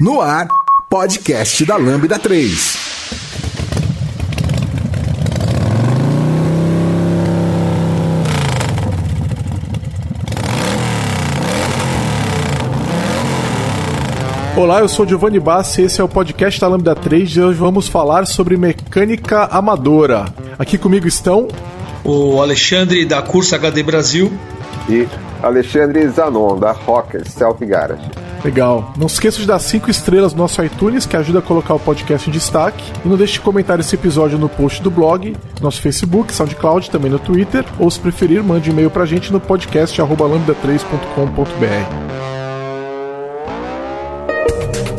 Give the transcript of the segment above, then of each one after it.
No ar, podcast da Lambda 3. Olá, eu sou Giovanni Bassi e esse é o podcast da Lambda 3 e hoje vamos falar sobre mecânica amadora. Aqui comigo estão o Alexandre da Curso HD Brasil e Alexandre Zanon da Rocker Self Garage. Legal. Não se esqueça de dar 5 estrelas no nosso iTunes, que ajuda a colocar o podcast em destaque. E não deixe de comentar esse episódio no post do blog, nosso Facebook, SoundCloud, também no Twitter. Ou se preferir, mande e-mail pra gente no podcast lambda3.com.br.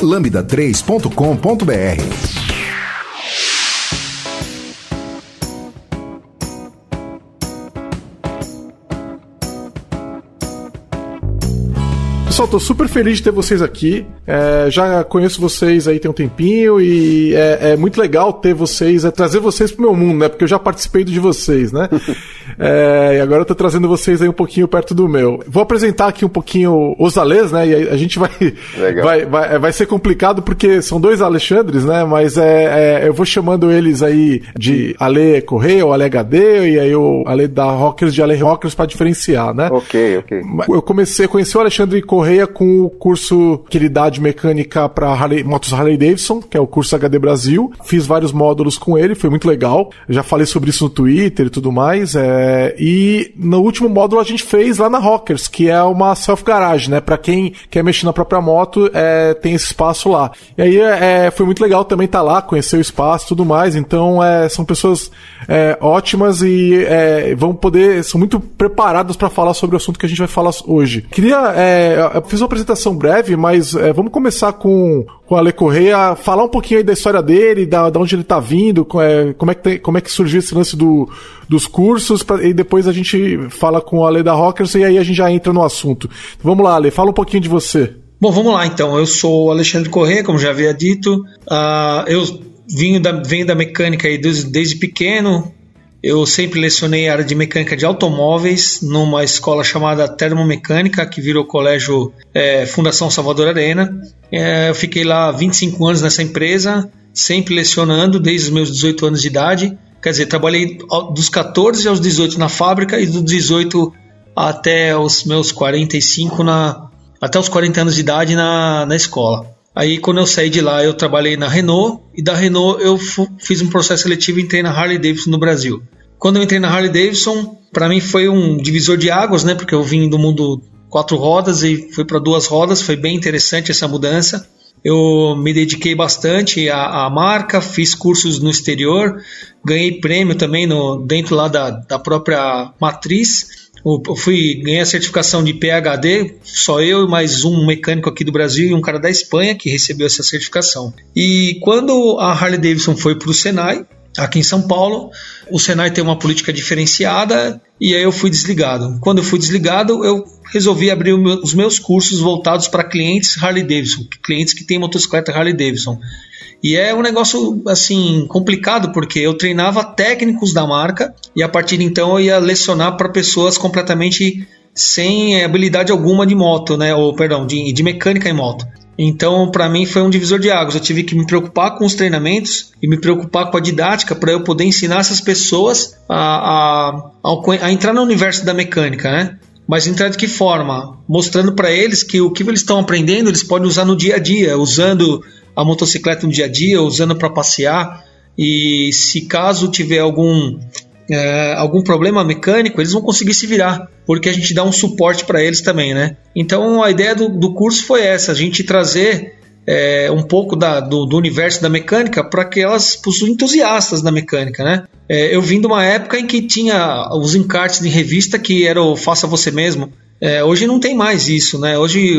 lambda3.com.br. tô super feliz de ter vocês aqui. É, já conheço vocês aí tem um tempinho e é, é muito legal ter vocês, é trazer vocês pro meu mundo, né? Porque eu já participei de vocês, né? é, e agora eu tô trazendo vocês aí um pouquinho perto do meu. Vou apresentar aqui um pouquinho os Alês, né? E a gente vai, vai, vai, vai, ser complicado porque são dois Alexandres, né? Mas é, é, eu vou chamando eles aí de Ale Correia ou Ale HD e aí o Ale da Rockers de Ale Rockers para diferenciar, né? Ok, ok. Eu comecei a conhecer o Alexandre Correia Correia com o curso que ele dá de mecânica para motos Harley Davidson, que é o curso HD Brasil. Fiz vários módulos com ele, foi muito legal. já falei sobre isso no Twitter e tudo mais. É... E no último módulo a gente fez lá na Rockers, que é uma self-garage, né? Para quem quer mexer na própria moto, é... tem esse espaço lá. E aí é... foi muito legal também estar tá lá, conhecer o espaço e tudo mais. Então é... são pessoas é, ótimas e é, vão poder, são muito preparadas para falar sobre o assunto que a gente vai falar hoje. Queria é, fiz uma apresentação breve, mas é, vamos começar com, com o Ale Correia, falar um pouquinho aí da história dele, da, da onde ele está vindo, é, como, é que tem, como é que surgiu esse lance do, dos cursos, pra, e depois a gente fala com o Ale da Rockers e aí a gente já entra no assunto. Então, vamos lá, Ale, fala um pouquinho de você. Bom, vamos lá então. Eu sou o Alexandre Correia, como já havia dito. Uh, eu venho da, venho da mecânica aí desde, desde pequeno, eu sempre lecionei a área de mecânica de automóveis numa escola chamada Termomecânica, que virou colégio é, Fundação Salvador Arena. É, eu fiquei lá 25 anos nessa empresa, sempre lecionando desde os meus 18 anos de idade. Quer dizer, trabalhei dos 14 aos 18 na fábrica e dos 18 até os meus 45 na até os 40 anos de idade na, na escola. Aí quando eu saí de lá, eu trabalhei na Renault e da Renault eu fiz um processo seletivo e entrei na Harley Davidson no Brasil. Quando eu entrei na Harley Davidson, para mim foi um divisor de águas, né? Porque eu vim do mundo quatro rodas e fui para duas rodas, foi bem interessante essa mudança. Eu me dediquei bastante à, à, marca, fiz cursos no exterior, ganhei prêmio também no, dentro lá da, da própria matriz. Eu fui ganhei a certificação de PhD, só eu e mais um mecânico aqui do Brasil e um cara da Espanha que recebeu essa certificação. E quando a Harley Davidson foi para o Senai, aqui em São Paulo. O Senai tem uma política diferenciada e aí eu fui desligado. Quando eu fui desligado, eu resolvi abrir os meus cursos voltados para clientes Harley Davidson, clientes que têm motocicleta Harley Davidson. E é um negócio assim complicado porque eu treinava técnicos da marca e a partir de então eu ia lecionar para pessoas completamente sem habilidade alguma de moto, né? Ou perdão, de, de mecânica em moto. Então, para mim, foi um divisor de águas. Eu tive que me preocupar com os treinamentos e me preocupar com a didática para eu poder ensinar essas pessoas a, a, a, entrar no universo da mecânica, né? Mas entrar de que forma? Mostrando para eles que o que eles estão aprendendo eles podem usar no dia a dia, usando a motocicleta no dia a dia, usando para passear. E se caso tiver algum é, algum problema mecânico, eles vão conseguir se virar, porque a gente dá um suporte para eles também, né? Então a ideia do, do curso foi essa, a gente trazer é, um pouco da, do, do, universo da mecânica para aquelas os entusiastas da mecânica, né? É, eu vim de uma época em que tinha os encartes de revista que era o faça você mesmo. É, hoje não tem mais isso, né? Hoje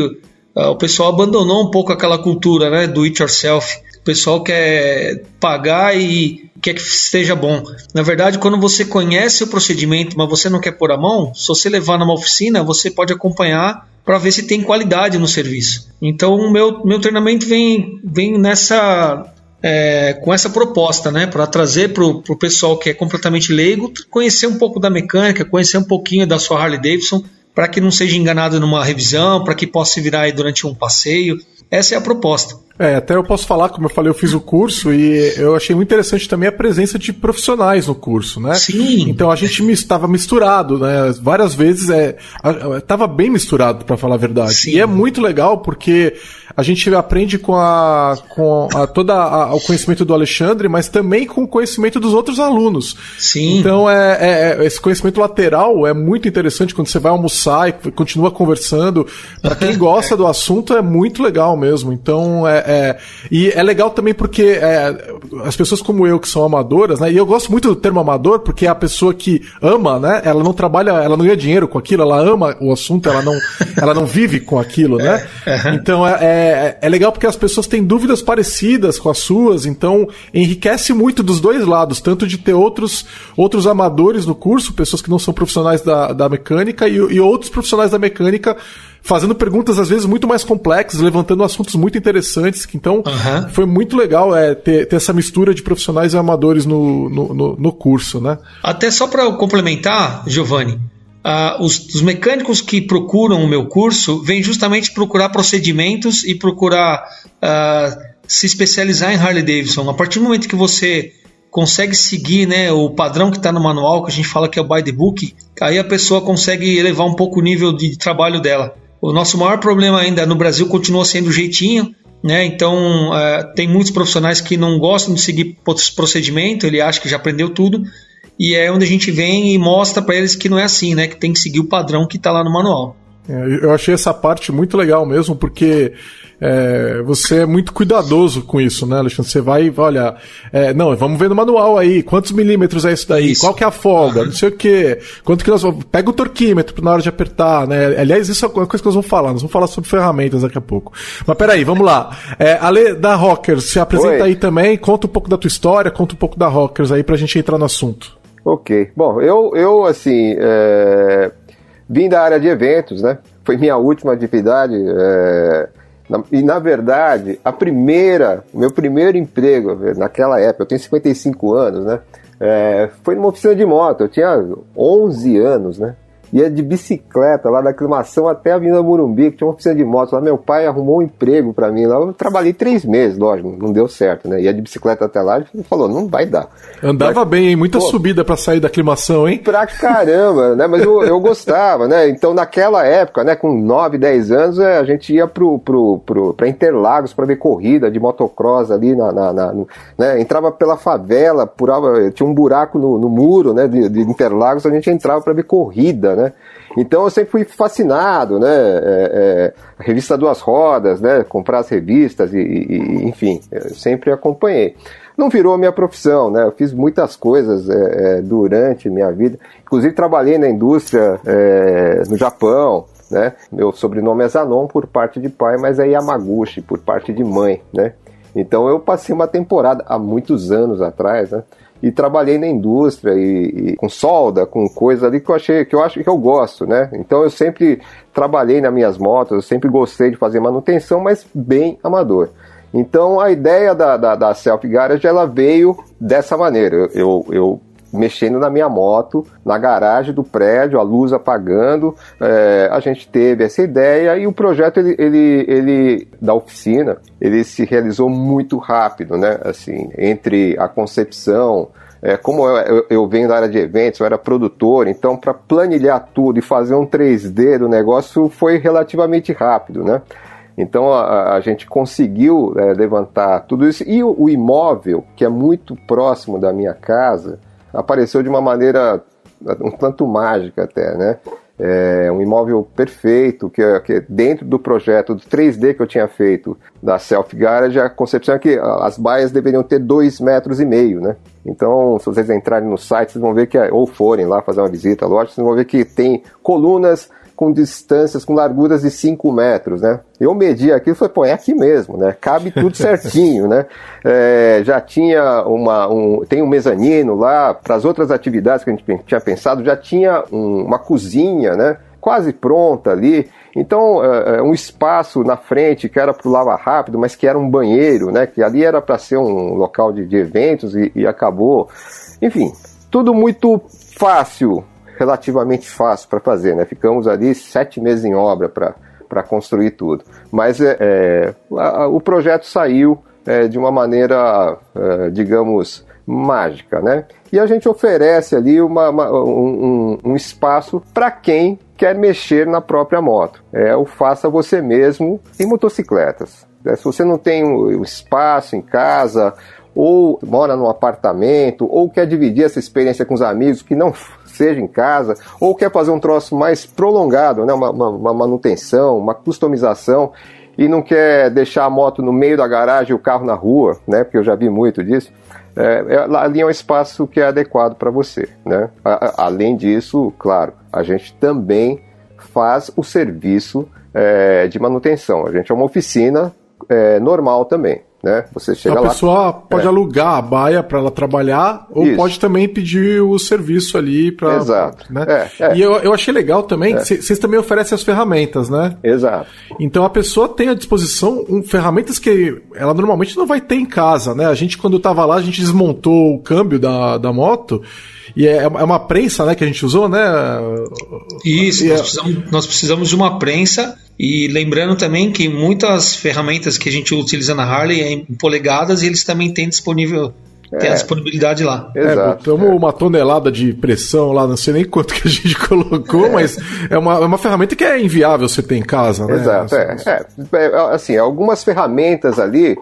uh, o pessoal abandonou um pouco aquela cultura né, do it yourself. Pessoal quer pagar e quer que esteja bom. Na verdade, quando você conhece o procedimento, mas você não quer pôr a mão, se você levar numa oficina, você pode acompanhar para ver se tem qualidade no serviço. Então, o meu, meu treinamento vem, vem nessa é, com essa proposta, né, para trazer para o pessoal que é completamente leigo, conhecer um pouco da mecânica, conhecer um pouquinho da sua Harley Davidson, para que não seja enganado numa revisão, para que possa virar durante um passeio. Essa é a proposta. É, até eu posso falar, como eu falei, eu fiz o curso e eu achei muito interessante também a presença de profissionais no curso, né? Sim. Então a gente estava misturado, né? Várias vezes é, estava bem misturado, para falar a verdade. Sim. E é muito legal porque a gente aprende com a com a, toda a, o conhecimento do Alexandre, mas também com o conhecimento dos outros alunos. Sim. Então é, é, é esse conhecimento lateral é muito interessante quando você vai almoçar e continua conversando. Para quem gosta do assunto é muito legal mesmo. Então é é, e é legal também porque é, as pessoas como eu que são amadoras, né? E eu gosto muito do termo amador porque é a pessoa que ama, né? Ela não trabalha, ela não ganha dinheiro com aquilo, ela ama o assunto, ela não, ela não vive com aquilo, né? É, então é, é, é legal porque as pessoas têm dúvidas parecidas com as suas, então enriquece muito dos dois lados, tanto de ter outros, outros amadores no curso, pessoas que não são profissionais da, da mecânica, e, e outros profissionais da mecânica fazendo perguntas às vezes muito mais complexas, levantando assuntos muito interessantes. Então, uhum. foi muito legal é, ter, ter, essa mistura de profissionais e amadores no, no, no, no curso, né? Até só para complementar, Giovanni, uh, os, os, mecânicos que procuram o meu curso vêm justamente procurar procedimentos e procurar uh, se especializar em Harley Davidson. A partir do momento que você consegue seguir né, o padrão que está no manual, que a gente fala que é o by the book, aí a pessoa consegue elevar um pouco o nível de trabalho dela. O nosso maior problema ainda no Brasil continua sendo o jeitinho, né? Então é, tem muitos profissionais que não gostam de seguir procedimento, ele acha que já aprendeu tudo, e é onde a gente vem e mostra para eles que não é assim, né? Que tem que seguir o padrão que está lá no manual. É, eu achei essa parte muito legal mesmo, porque é, você é muito cuidadoso com isso, né, Alexandre? Você vai, olha, é, não, vamos ver no manual aí, quantos milímetros é isso daí, isso. qual que é a folga, não sei o quê, quanto que nós vamos, pega o torquímetro na hora de apertar, né? Aliás, isso é uma coisa que nós vamos falar, nós vamos falar sobre ferramentas daqui a pouco. Mas peraí, vamos lá. É, Ale da Rockers, se apresenta Oi. aí também, conta um pouco da tua história, conta um pouco da Rockers aí pra gente entrar no assunto. Ok. Bom, eu, eu assim, é, vim da área de eventos, né? Foi minha última atividade. É, e na verdade, a primeira, meu primeiro emprego naquela época, eu tenho 55 anos, né? É, foi numa oficina de moto. Eu tinha 11 anos, né? Ia de bicicleta lá da aclimação até a Avenida Morumbi, que tinha uma oficina de moto lá. Meu pai arrumou um emprego para mim lá. Eu trabalhei três meses, lógico, não deu certo, né? Ia de bicicleta até lá e falou, não vai dar. Andava Mas, bem, hein? Muita pô, subida para sair da aclimação, hein? Pra caramba, né? Mas eu, eu gostava, né? Então naquela época, né, com 9, 10 anos, é, a gente ia pro, pro, pro, pra Interlagos para ver corrida de motocross ali na, na, na né? Entrava pela favela, purava, tinha um buraco no, no muro, né, de, de Interlagos, a gente entrava para ver corrida, né? Então eu sempre fui fascinado, né? É, é, revista Duas Rodas, né? Comprar as revistas e, e enfim, sempre acompanhei. Não virou minha profissão, né? Eu fiz muitas coisas é, é durante minha vida. Inclusive trabalhei na indústria é, no Japão, né? Meu sobrenome é Zanon por parte de pai, mas é Yamaguchi por parte de mãe, né? Então eu passei uma temporada há muitos anos atrás, né? E trabalhei na indústria e, e, com solda, com coisas ali que eu achei que eu acho que eu gosto, né? Então eu sempre trabalhei nas minhas motos, eu sempre gostei de fazer manutenção, mas bem amador. Então a ideia da, da, da Self Garage ela veio dessa maneira. Eu, eu mexendo na minha moto, na garagem do prédio, a luz apagando. É, a gente teve essa ideia e o projeto ele, ele, ele da oficina ele se realizou muito rápido, né? Assim, entre a concepção, é, como eu, eu, eu, venho da área de eventos, eu era produtor, então para planilhar tudo e fazer um 3D do negócio foi relativamente rápido, né? Então a, a gente conseguiu é, levantar tudo isso e o, o, imóvel que é muito próximo da minha casa, apareceu de uma maneira um tanto mágica até, né? É um imóvel perfeito, que, que dentro do projeto do 3D que eu tinha feito da Self Garage, a concepção é que as baias deveriam ter dois metros e meio, né? Então, se vocês entrarem no site, vocês vão ver que, ou forem lá fazer uma visita, lógico, vocês vão ver que tem colunas com distâncias, com larguras de 5 metros, né? Eu medi aqui e falei, pô, é aqui mesmo, né? Cabe tudo certinho, né? É, já tinha uma, um, tem um mezanino lá, para as outras atividades que a gente tinha pensado, já tinha um, uma cozinha, né? Quase pronta ali. Então, é, é um espaço na frente que era para o lava rápido, mas que era um banheiro, né? Que ali era para ser um local de, de eventos e, e acabou. Enfim, tudo muito fácil, relativamente fácil para fazer, né? Ficamos ali sete meses em obra para construir tudo. Mas é, é a, o projeto saiu é, de uma maneira, é, digamos, mágica, né? E a gente oferece ali uma, uma, um, um, espaço para quem quer mexer na própria moto. É o faça você mesmo em motocicletas. É, se você não tem o espaço em casa, ou mora num apartamento, ou quer dividir essa experiência com os amigos, que não seja em casa, ou quer fazer um troço mais prolongado, né? uma, uma, uma manutenção, uma customização, e não quer deixar a moto no meio da garagem e o carro na rua, né? porque eu já vi muito disso, é, é ali é um espaço que é adequado para você. Né? A, a, além disso, claro, a gente também faz o serviço é, de manutenção. A gente é uma oficina é, normal também né? Você chega a lá. A pessoa pode é. alugar a baia para ela trabalhar ou Isso. pode também pedir o serviço ali para. Exato. Né? É, é. E eu, eu achei legal também que é. vocês também oferecem as ferramentas, né? Exato. Então a pessoa tem à disposição um, ferramentas que ela normalmente não vai ter em casa, né? A gente, quando estava lá, a gente desmontou o câmbio da, da moto. E é, é uma prensa né, que a gente usou, né? Isso, nós, precisamos, nós precisamos de uma prensa e lembrando também que muitas ferramentas que a gente utiliza na Harley é em polegadas e eles também têm disponível tem a é. disponibilidade lá. É, Exato, é, botamos é. uma tonelada de pressão lá, não sei nem quanto que a gente colocou, é. mas é uma, é uma ferramenta que é inviável você ter em casa, né? Exato, é, é, assim, algumas ferramentas ali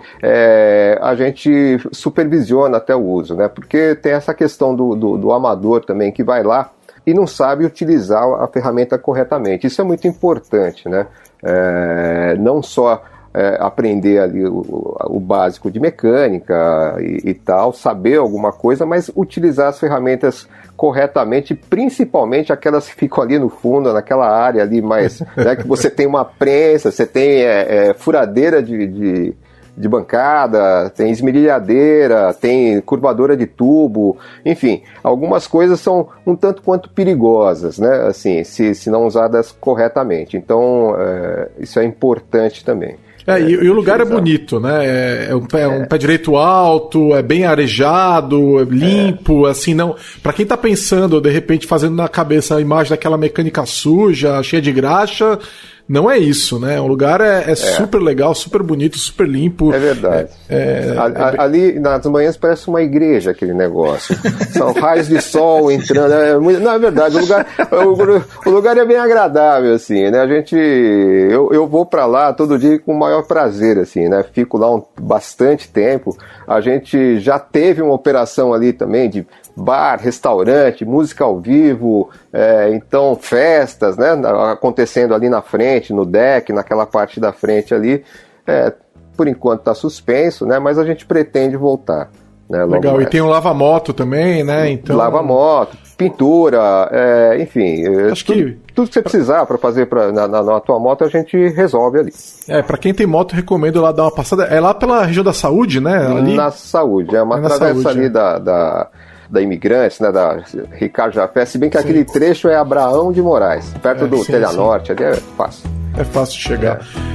a gente supervisiona até o uso, né? Porque tem essa questão do, do, do amador também que vai lá e não sabe utilizar a ferramenta corretamente. Isso é muito importante, né? É, não só é, aprender ali o, o, básico de mecânica e, e, tal, saber alguma coisa, mas utilizar as ferramentas corretamente, principalmente aquelas que ficam ali no fundo, naquela área ali mais, né, que você tem uma prensa, você tem é, é furadeira de, de de bancada, tem esmerilhadeira, tem curvadora de tubo, enfim, algumas coisas são um tanto quanto perigosas, né? Assim, se, se não usadas corretamente. Então, é, isso é importante também. É, e, e, o lugar é bonito, né? É, é, um, pé, é, um, pé, direito alto, é bem arejado, é limpo, assim, não. Para quem tá pensando, de repente, fazendo na cabeça a imagem daquela mecânica suja, cheia de graxa, não é isso, né? O lugar é, é, é, super legal, super bonito, super limpo. É verdade. É, é ali nas manhãs parece uma igreja aquele negócio. São raios de sol entrando. É não, é verdade. O lugar, o, o, lugar é bem agradável, assim, né? A gente. Eu, eu vou para lá todo dia com o maior prazer, assim, né? Fico lá um, bastante tempo. A gente já teve uma operação ali também de bar, restaurante, música ao vivo, é, então festas, né, acontecendo ali na frente, no deck, naquela parte da frente ali. É, por enquanto está suspenso, né, mas a gente pretende voltar. Né, Legal, mais. e tem um lava-moto também, né? Então... Lava-moto, pintura, é, enfim. É, Acho tudo, que... tudo que você precisar para fazer pra, na, na, na, tua moto a gente resolve ali. É, para quem tem moto, recomendo lá dar uma passada. É lá pela região da saúde, né? Ali... Na saúde, é uma é travessa saúde, ali é. da, da da Imigrantes, né, da Ricardo Jafé, se bem que sim. aquele trecho é Abraão de Moraes, perto é, do Telha Norte, ali é fácil. É fácil chegar. É.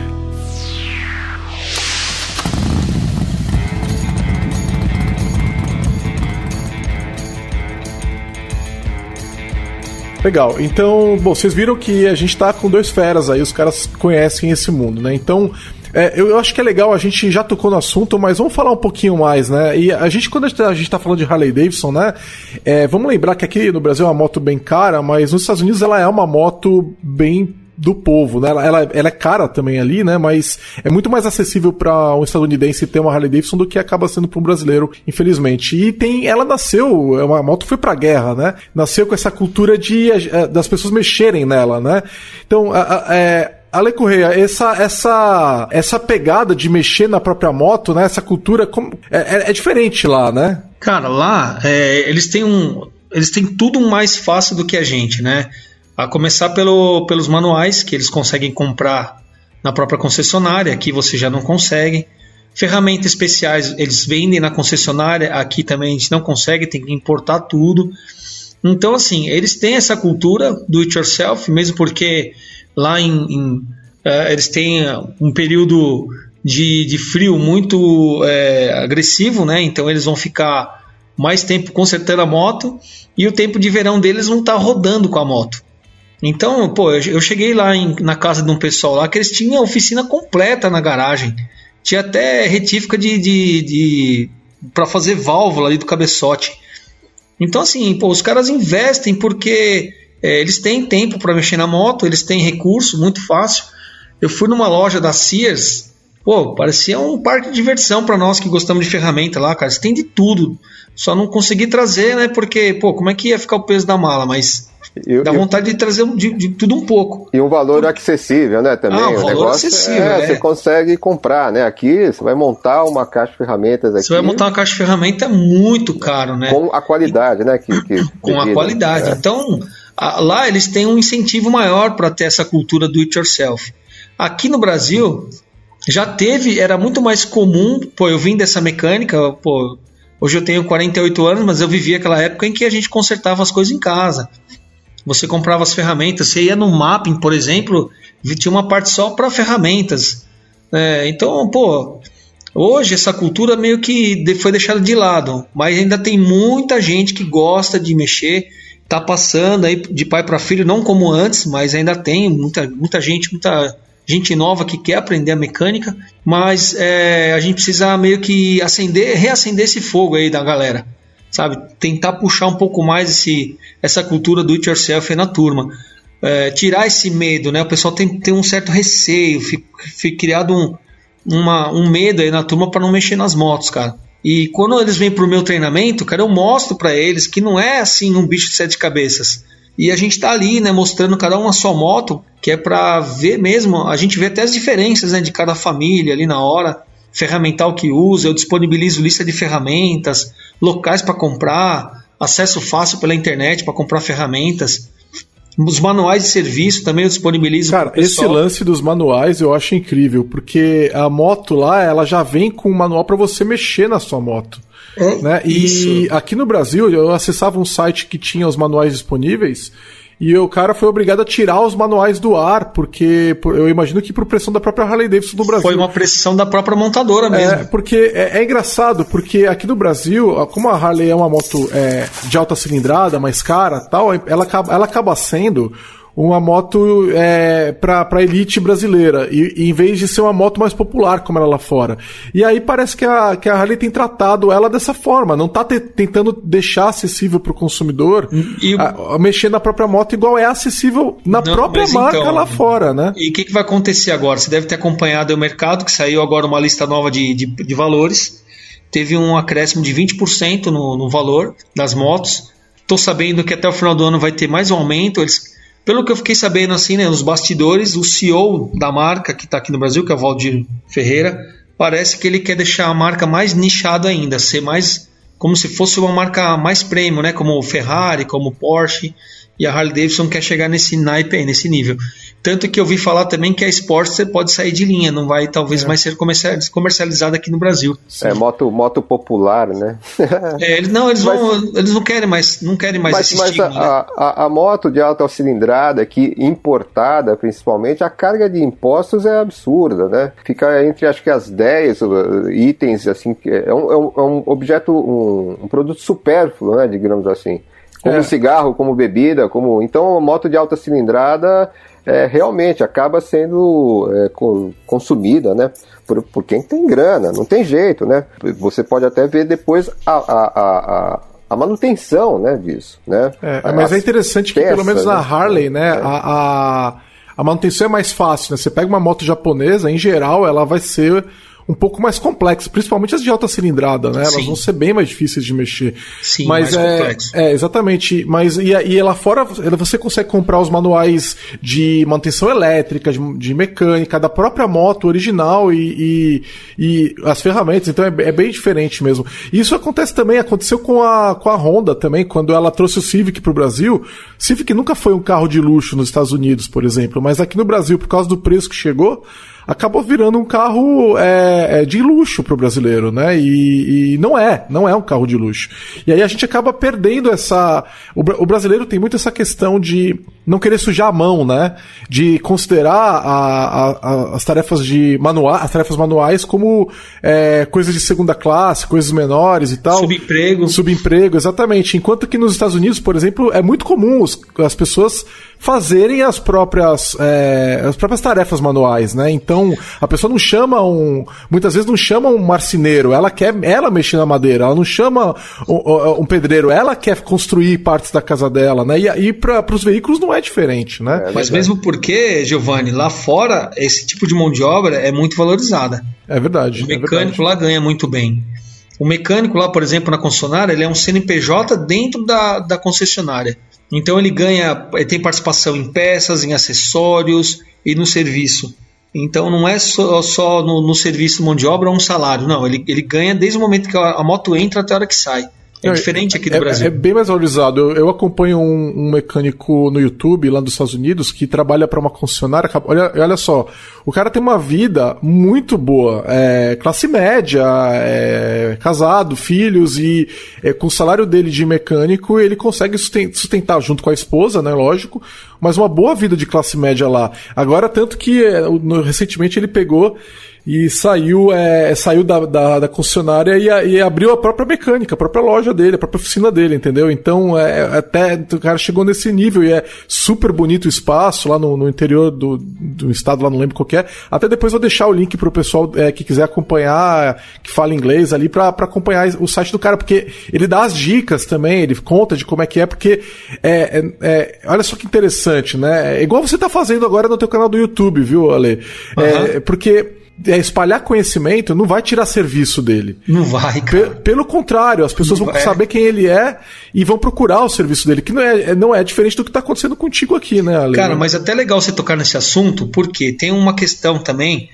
Legal. Então, bom, vocês viram que a gente tá com dois feras aí, os caras conhecem esse mundo, né? Então, é, eu, acho que é legal, a gente já tocou no assunto, mas vamos falar um pouquinho mais, né? E a gente, quando a gente, a gente tá falando de Harley Davidson, né? É, vamos lembrar que aqui no Brasil é uma moto bem cara, mas nos Estados Unidos ela é uma moto bem do povo, né? Ela, ela, ela, é cara também ali, né? Mas é muito mais acessível para um estadunidense ter uma Harley Davidson do que acaba sendo para um brasileiro, infelizmente. E tem, ela nasceu, é uma moto foi para guerra, né? Nasceu com essa cultura de eh, das pessoas mexerem nela, né? Então, é, Ale Correia, essa, essa, essa pegada de mexer na própria moto, né? Essa cultura como, é, é, é diferente lá, né? Cara, lá é, eles têm um. Eles têm tudo mais fácil do que a gente, né? A começar pelo, pelos manuais que eles conseguem comprar na própria concessionária, aqui você já não consegue. Ferramentas especiais eles vendem na concessionária, aqui também a gente não consegue, tem que importar tudo. Então, assim, eles têm essa cultura do it yourself, mesmo porque lá em, em uh, eles têm um período de, de frio muito é, agressivo, né? Então eles vão ficar mais tempo consertando a moto e o tempo de verão deles vão estar tá rodando com a moto. Então, pô, eu cheguei lá em, na casa de um pessoal lá que eles tinham oficina completa na garagem. Tinha até retífica de, de, de para fazer válvula ali do cabeçote. Então, assim, pô, os caras investem porque é, eles têm tempo para mexer na moto, eles têm recurso muito fácil. Eu fui numa loja da Sears, pô, parecia um parque de diversão para nós que gostamos de ferramenta lá, cara. Você tem de tudo. Só não consegui trazer, né? Porque, pô, como é que ia ficar o peso da mala? Mas eu, Dá vontade eu... de trazer de, de, tudo um pouco. E um valor acessível, né? Também. Ah, um o valor negócio acessível. É, é, Você consegue comprar, né? Aqui você vai montar uma caixa de ferramentas aqui. Você vai montar uma caixa de ferramenta muito caro, né? Com a qualidade, né? Que, que com a qualidade. É. Então, lá eles têm um incentivo maior para ter essa cultura do it yourself. Aqui no Brasil, já teve, era muito mais comum, pô, eu vim dessa mecânica, pô, hoje eu tenho 48 anos, mas eu vivi aquela época em que a gente consertava as coisas em casa. Você comprava as ferramentas, você ia no mapping, por exemplo, tinha uma parte só para ferramentas. É, então, pô, hoje essa cultura meio que foi deixada de lado, mas ainda tem muita gente que gosta de mexer, tá passando aí de pai para filho, não como antes, mas ainda tem muita, muita gente, muita gente nova que quer aprender a mecânica, mas é, a gente precisa meio que acender, reacender esse fogo aí da galera sabe? Tentar puxar um pouco mais esse, essa cultura do it yourself na turma. É, tirar esse medo, né? O pessoal tem, tem um certo receio, fica criado um, uma, um medo aí na turma para não mexer nas motos, cara. E quando eles vêm pro meu treinamento, cara, eu mostro para eles que não é assim um bicho de sete cabeças. E a gente tá ali, né, mostrando cada uma sua moto, que é para ver mesmo, a gente vê até as diferenças, né, de cada família ali na hora ferramental que usa, eu disponibilizo lista de ferramentas, locais para comprar, acesso fácil pela internet para comprar ferramentas. Os manuais de serviço também eu disponibilizo. Cara, esse lance dos manuais eu acho incrível, porque a moto lá, ela já vem com um manual para você mexer na sua moto. É, né? E isso. aqui no Brasil, eu acessava um site que tinha os manuais disponíveis e o cara foi obrigado a tirar os manuais do ar, porque eu imagino que por pressão da própria Harley Davidson no Brasil. Foi uma pressão da própria montadora é, mesmo. É, porque é, é engraçado, porque aqui no Brasil, como a Harley é uma moto é, de alta cilindrada, mais cara tal, ela acaba, ela acaba sendo uma moto é, para a elite brasileira, e, e, em vez de ser uma moto mais popular como ela lá fora. E aí parece que a, que a Harley tem tratado ela dessa forma, não está te, tentando deixar acessível para o consumidor e, a, a mexer na própria moto igual é acessível na não, própria marca então, lá fora, né? E o que, que, vai acontecer agora? Você deve ter acompanhado o mercado, que saiu agora uma lista nova de, de, de valores, teve um acréscimo de 20% no, no valor das motos. Estou sabendo que até o final do ano vai ter mais um aumento. Eles pelo que eu fiquei sabendo assim, né, nos bastidores, o CEO da marca que está aqui no Brasil, que é o Valdir Ferreira, parece que ele quer deixar a marca mais nichada ainda, ser mais como se fosse uma marca mais premium, né, como Ferrari, como Porsche. E a Harley Davidson quer chegar nesse naipe aí, nesse nível. Tanto que eu vi falar também que a Sportster pode sair de linha, não vai talvez é. mais ser comercializada aqui no Brasil. É, moto, moto popular, né? é, eles, não, eles, mas, vão, eles não querem mais, não querem mais mas, mas a, né? a, a, moto de alta cilindrada aqui, importada principalmente, a carga de impostos é absurda, né? Fica entre acho que as 10 uh, itens, assim, é um, é um, é um objeto, um, um produto supérfluo, né, digamos assim como é. cigarro, como bebida, como então moto de alta cilindrada é, realmente acaba sendo é, consumida, né? Por, por, quem tem grana, não tem jeito, né? Você pode até ver depois a, a, a, a manutenção, né, disso, né? É, mas é interessante que pelo menos na né? Harley, né, é. a, a, a manutenção é mais fácil, né? Você pega uma moto japonesa, em geral, ela vai ser um pouco mais complexas, principalmente as de alta cilindrada, né? Elas Sim. vão ser bem mais difíceis de mexer. Sim, mas mais é, complexo. É, exatamente. Mas e, e lá fora você consegue comprar os manuais de manutenção elétrica, de, de mecânica, da própria moto original e, e, e as ferramentas. Então é, é, bem diferente mesmo. E isso acontece também, aconteceu com a, com a Honda também, quando ela trouxe o Civic para o Brasil. Civic nunca foi um carro de luxo nos Estados Unidos, por exemplo, mas aqui no Brasil, por causa do preço que chegou, acabou virando um carro é, é de luxo para o brasileiro, né? E, e, não é, não é um carro de luxo. E aí a gente acaba perdendo essa. O, o, brasileiro tem muito essa questão de não querer sujar a mão, né? De considerar a, a, as tarefas de manual, as tarefas manuais como é, coisas de segunda classe, coisas menores e tal. Subemprego. Subemprego, exatamente. Enquanto que nos Estados Unidos, por exemplo, é muito comum os, as pessoas fazerem as próprias é, as próprias tarefas manuais, né? Então a pessoa não chama um muitas vezes não chama um marceneiro, ela quer ela mexer na madeira, ela não chama um, um pedreiro, ela quer construir partes da casa dela, né? E, e para os veículos não é diferente, né? É, Mas mesmo porque, Giovanni, lá fora esse tipo de mão de obra é muito valorizada. É verdade. O mecânico é verdade. lá ganha muito bem. O mecânico lá, por exemplo, na concessionária, ele é um CNPJ dentro da, da concessionária. Então ele ganha, ele tem participação em peças, em acessórios e no serviço. Então não é só, só no, no, serviço mão de obra um salário, não. Ele, ele ganha desde o momento que a, a moto entra até a hora que sai. É diferente aqui do é, Brasil. É bem mais valorizado. Eu, eu acompanho um, um, mecânico no YouTube, lá dos Estados Unidos, que trabalha para uma concessionária. Olha, olha só, o cara tem uma vida muito boa. É, classe média, é, casado, filhos, e é, com o salário dele de mecânico, ele consegue sustentar, junto com a esposa, né, lógico, mas uma boa vida de classe média lá. Agora, tanto que é, recentemente ele pegou e saiu, é, saiu da, da, da concessionária e, e, abriu a própria mecânica, a própria loja dele, a própria oficina dele, entendeu? Então, é, até o cara chegou nesse nível e é super bonito o espaço lá no, no interior do, do estado, lá não lembro qual é. Até depois vou deixar o link pro pessoal é, que quiser acompanhar, que fala inglês ali, para acompanhar o site do cara, porque ele dá as dicas também, ele conta de como é que é, porque é, é, é olha só que interessante, né? É igual você tá fazendo agora no teu canal do YouTube, viu, Ale? Uhum. É, porque é, espalhar conhecimento não vai tirar serviço dele. Não vai, cara. pelo contrário, as pessoas não vão é. saber quem ele é e vão procurar o serviço dele, que não é, não é diferente do que está acontecendo contigo aqui, né, Ale? Cara, mas é até legal você tocar nesse assunto, porque tem uma questão também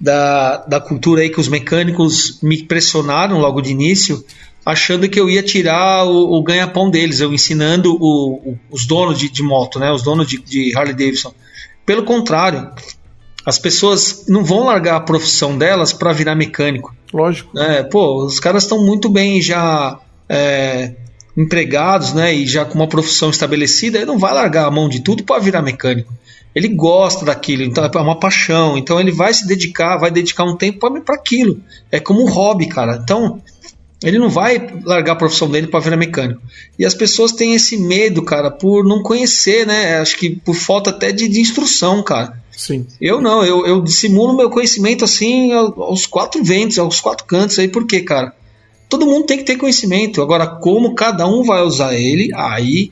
da, da cultura aí que os mecânicos me pressionaram logo de início, achando que eu ia tirar o, o ganha-pão deles, eu ensinando o, o, os donos de, de, moto, né, os donos de, de Harley Davidson. Pelo contrário, as pessoas não vão largar a profissão delas para virar mecânico. Lógico. É, pô, os caras estão muito bem já é, empregados, né? E já com uma profissão estabelecida, ele não vai largar a mão de tudo para virar mecânico. Ele gosta daquilo, então é uma paixão. Então ele vai se dedicar, vai dedicar um tempo para aquilo. É como um hobby, cara. Então ele não vai largar a profissão dele para virar mecânico. E as pessoas têm esse medo, cara, por não conhecer, né? Acho que por falta até de, de instrução, cara. Sim. Eu não, eu, eu dissimulo meu conhecimento assim aos quatro ventos, aos quatro cantos aí, por quê, cara? Todo mundo tem que ter conhecimento. Agora, como cada um vai usar ele, aí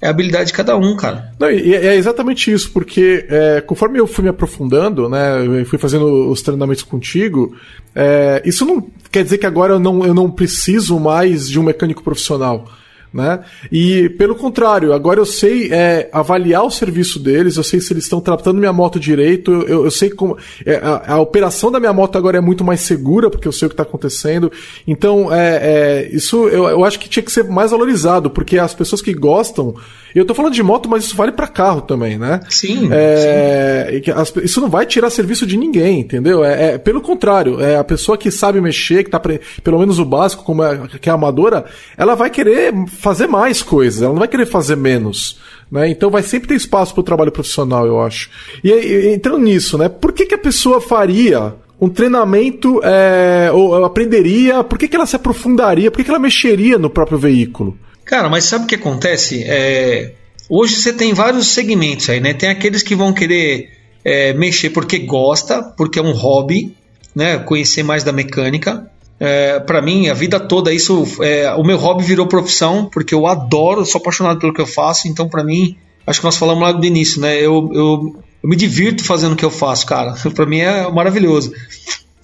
é a habilidade de cada um, cara. Não, e é exatamente isso, porque é, conforme eu fui me aprofundando, né, fui fazendo os treinamentos contigo, é, isso não quer dizer que agora eu não, eu não preciso mais de um mecânico profissional. Né? E pelo contrário, agora eu sei é, avaliar o serviço deles, eu sei se eles estão tratando minha moto direito, eu, eu sei como. É, a, a, operação da minha moto agora é muito mais segura, porque eu sei o que está acontecendo. Então, é, é, isso eu, eu acho que tinha que ser mais valorizado, porque as pessoas que gostam. Eu tô falando de moto, mas isso vale para carro também, né? Sim. É, sim. Isso não vai tirar serviço de ninguém, entendeu? É, é, pelo contrário, é a pessoa que sabe mexer, que tá pelo menos o básico, como é, que é amadora, ela vai querer fazer mais coisas, ela não vai querer fazer menos. Né? Então vai sempre ter espaço para o trabalho profissional, eu acho. E, e entrando nisso, né? Por que, que a pessoa faria um treinamento, é, ou aprenderia, por que, que ela se aprofundaria, por que, que ela mexeria no próprio veículo? Cara, mas sabe o que acontece? É, hoje você tem vários segmentos aí, né? Tem aqueles que vão querer é, mexer porque gosta, porque é um hobby, né? Conhecer mais da mecânica. É, para mim, a vida toda, isso, é, o meu hobby virou profissão, porque eu adoro, sou apaixonado pelo que eu faço, então para mim, acho que nós falamos lá do início, né? Eu, eu, eu me divirto fazendo o que eu faço, cara. para mim é maravilhoso.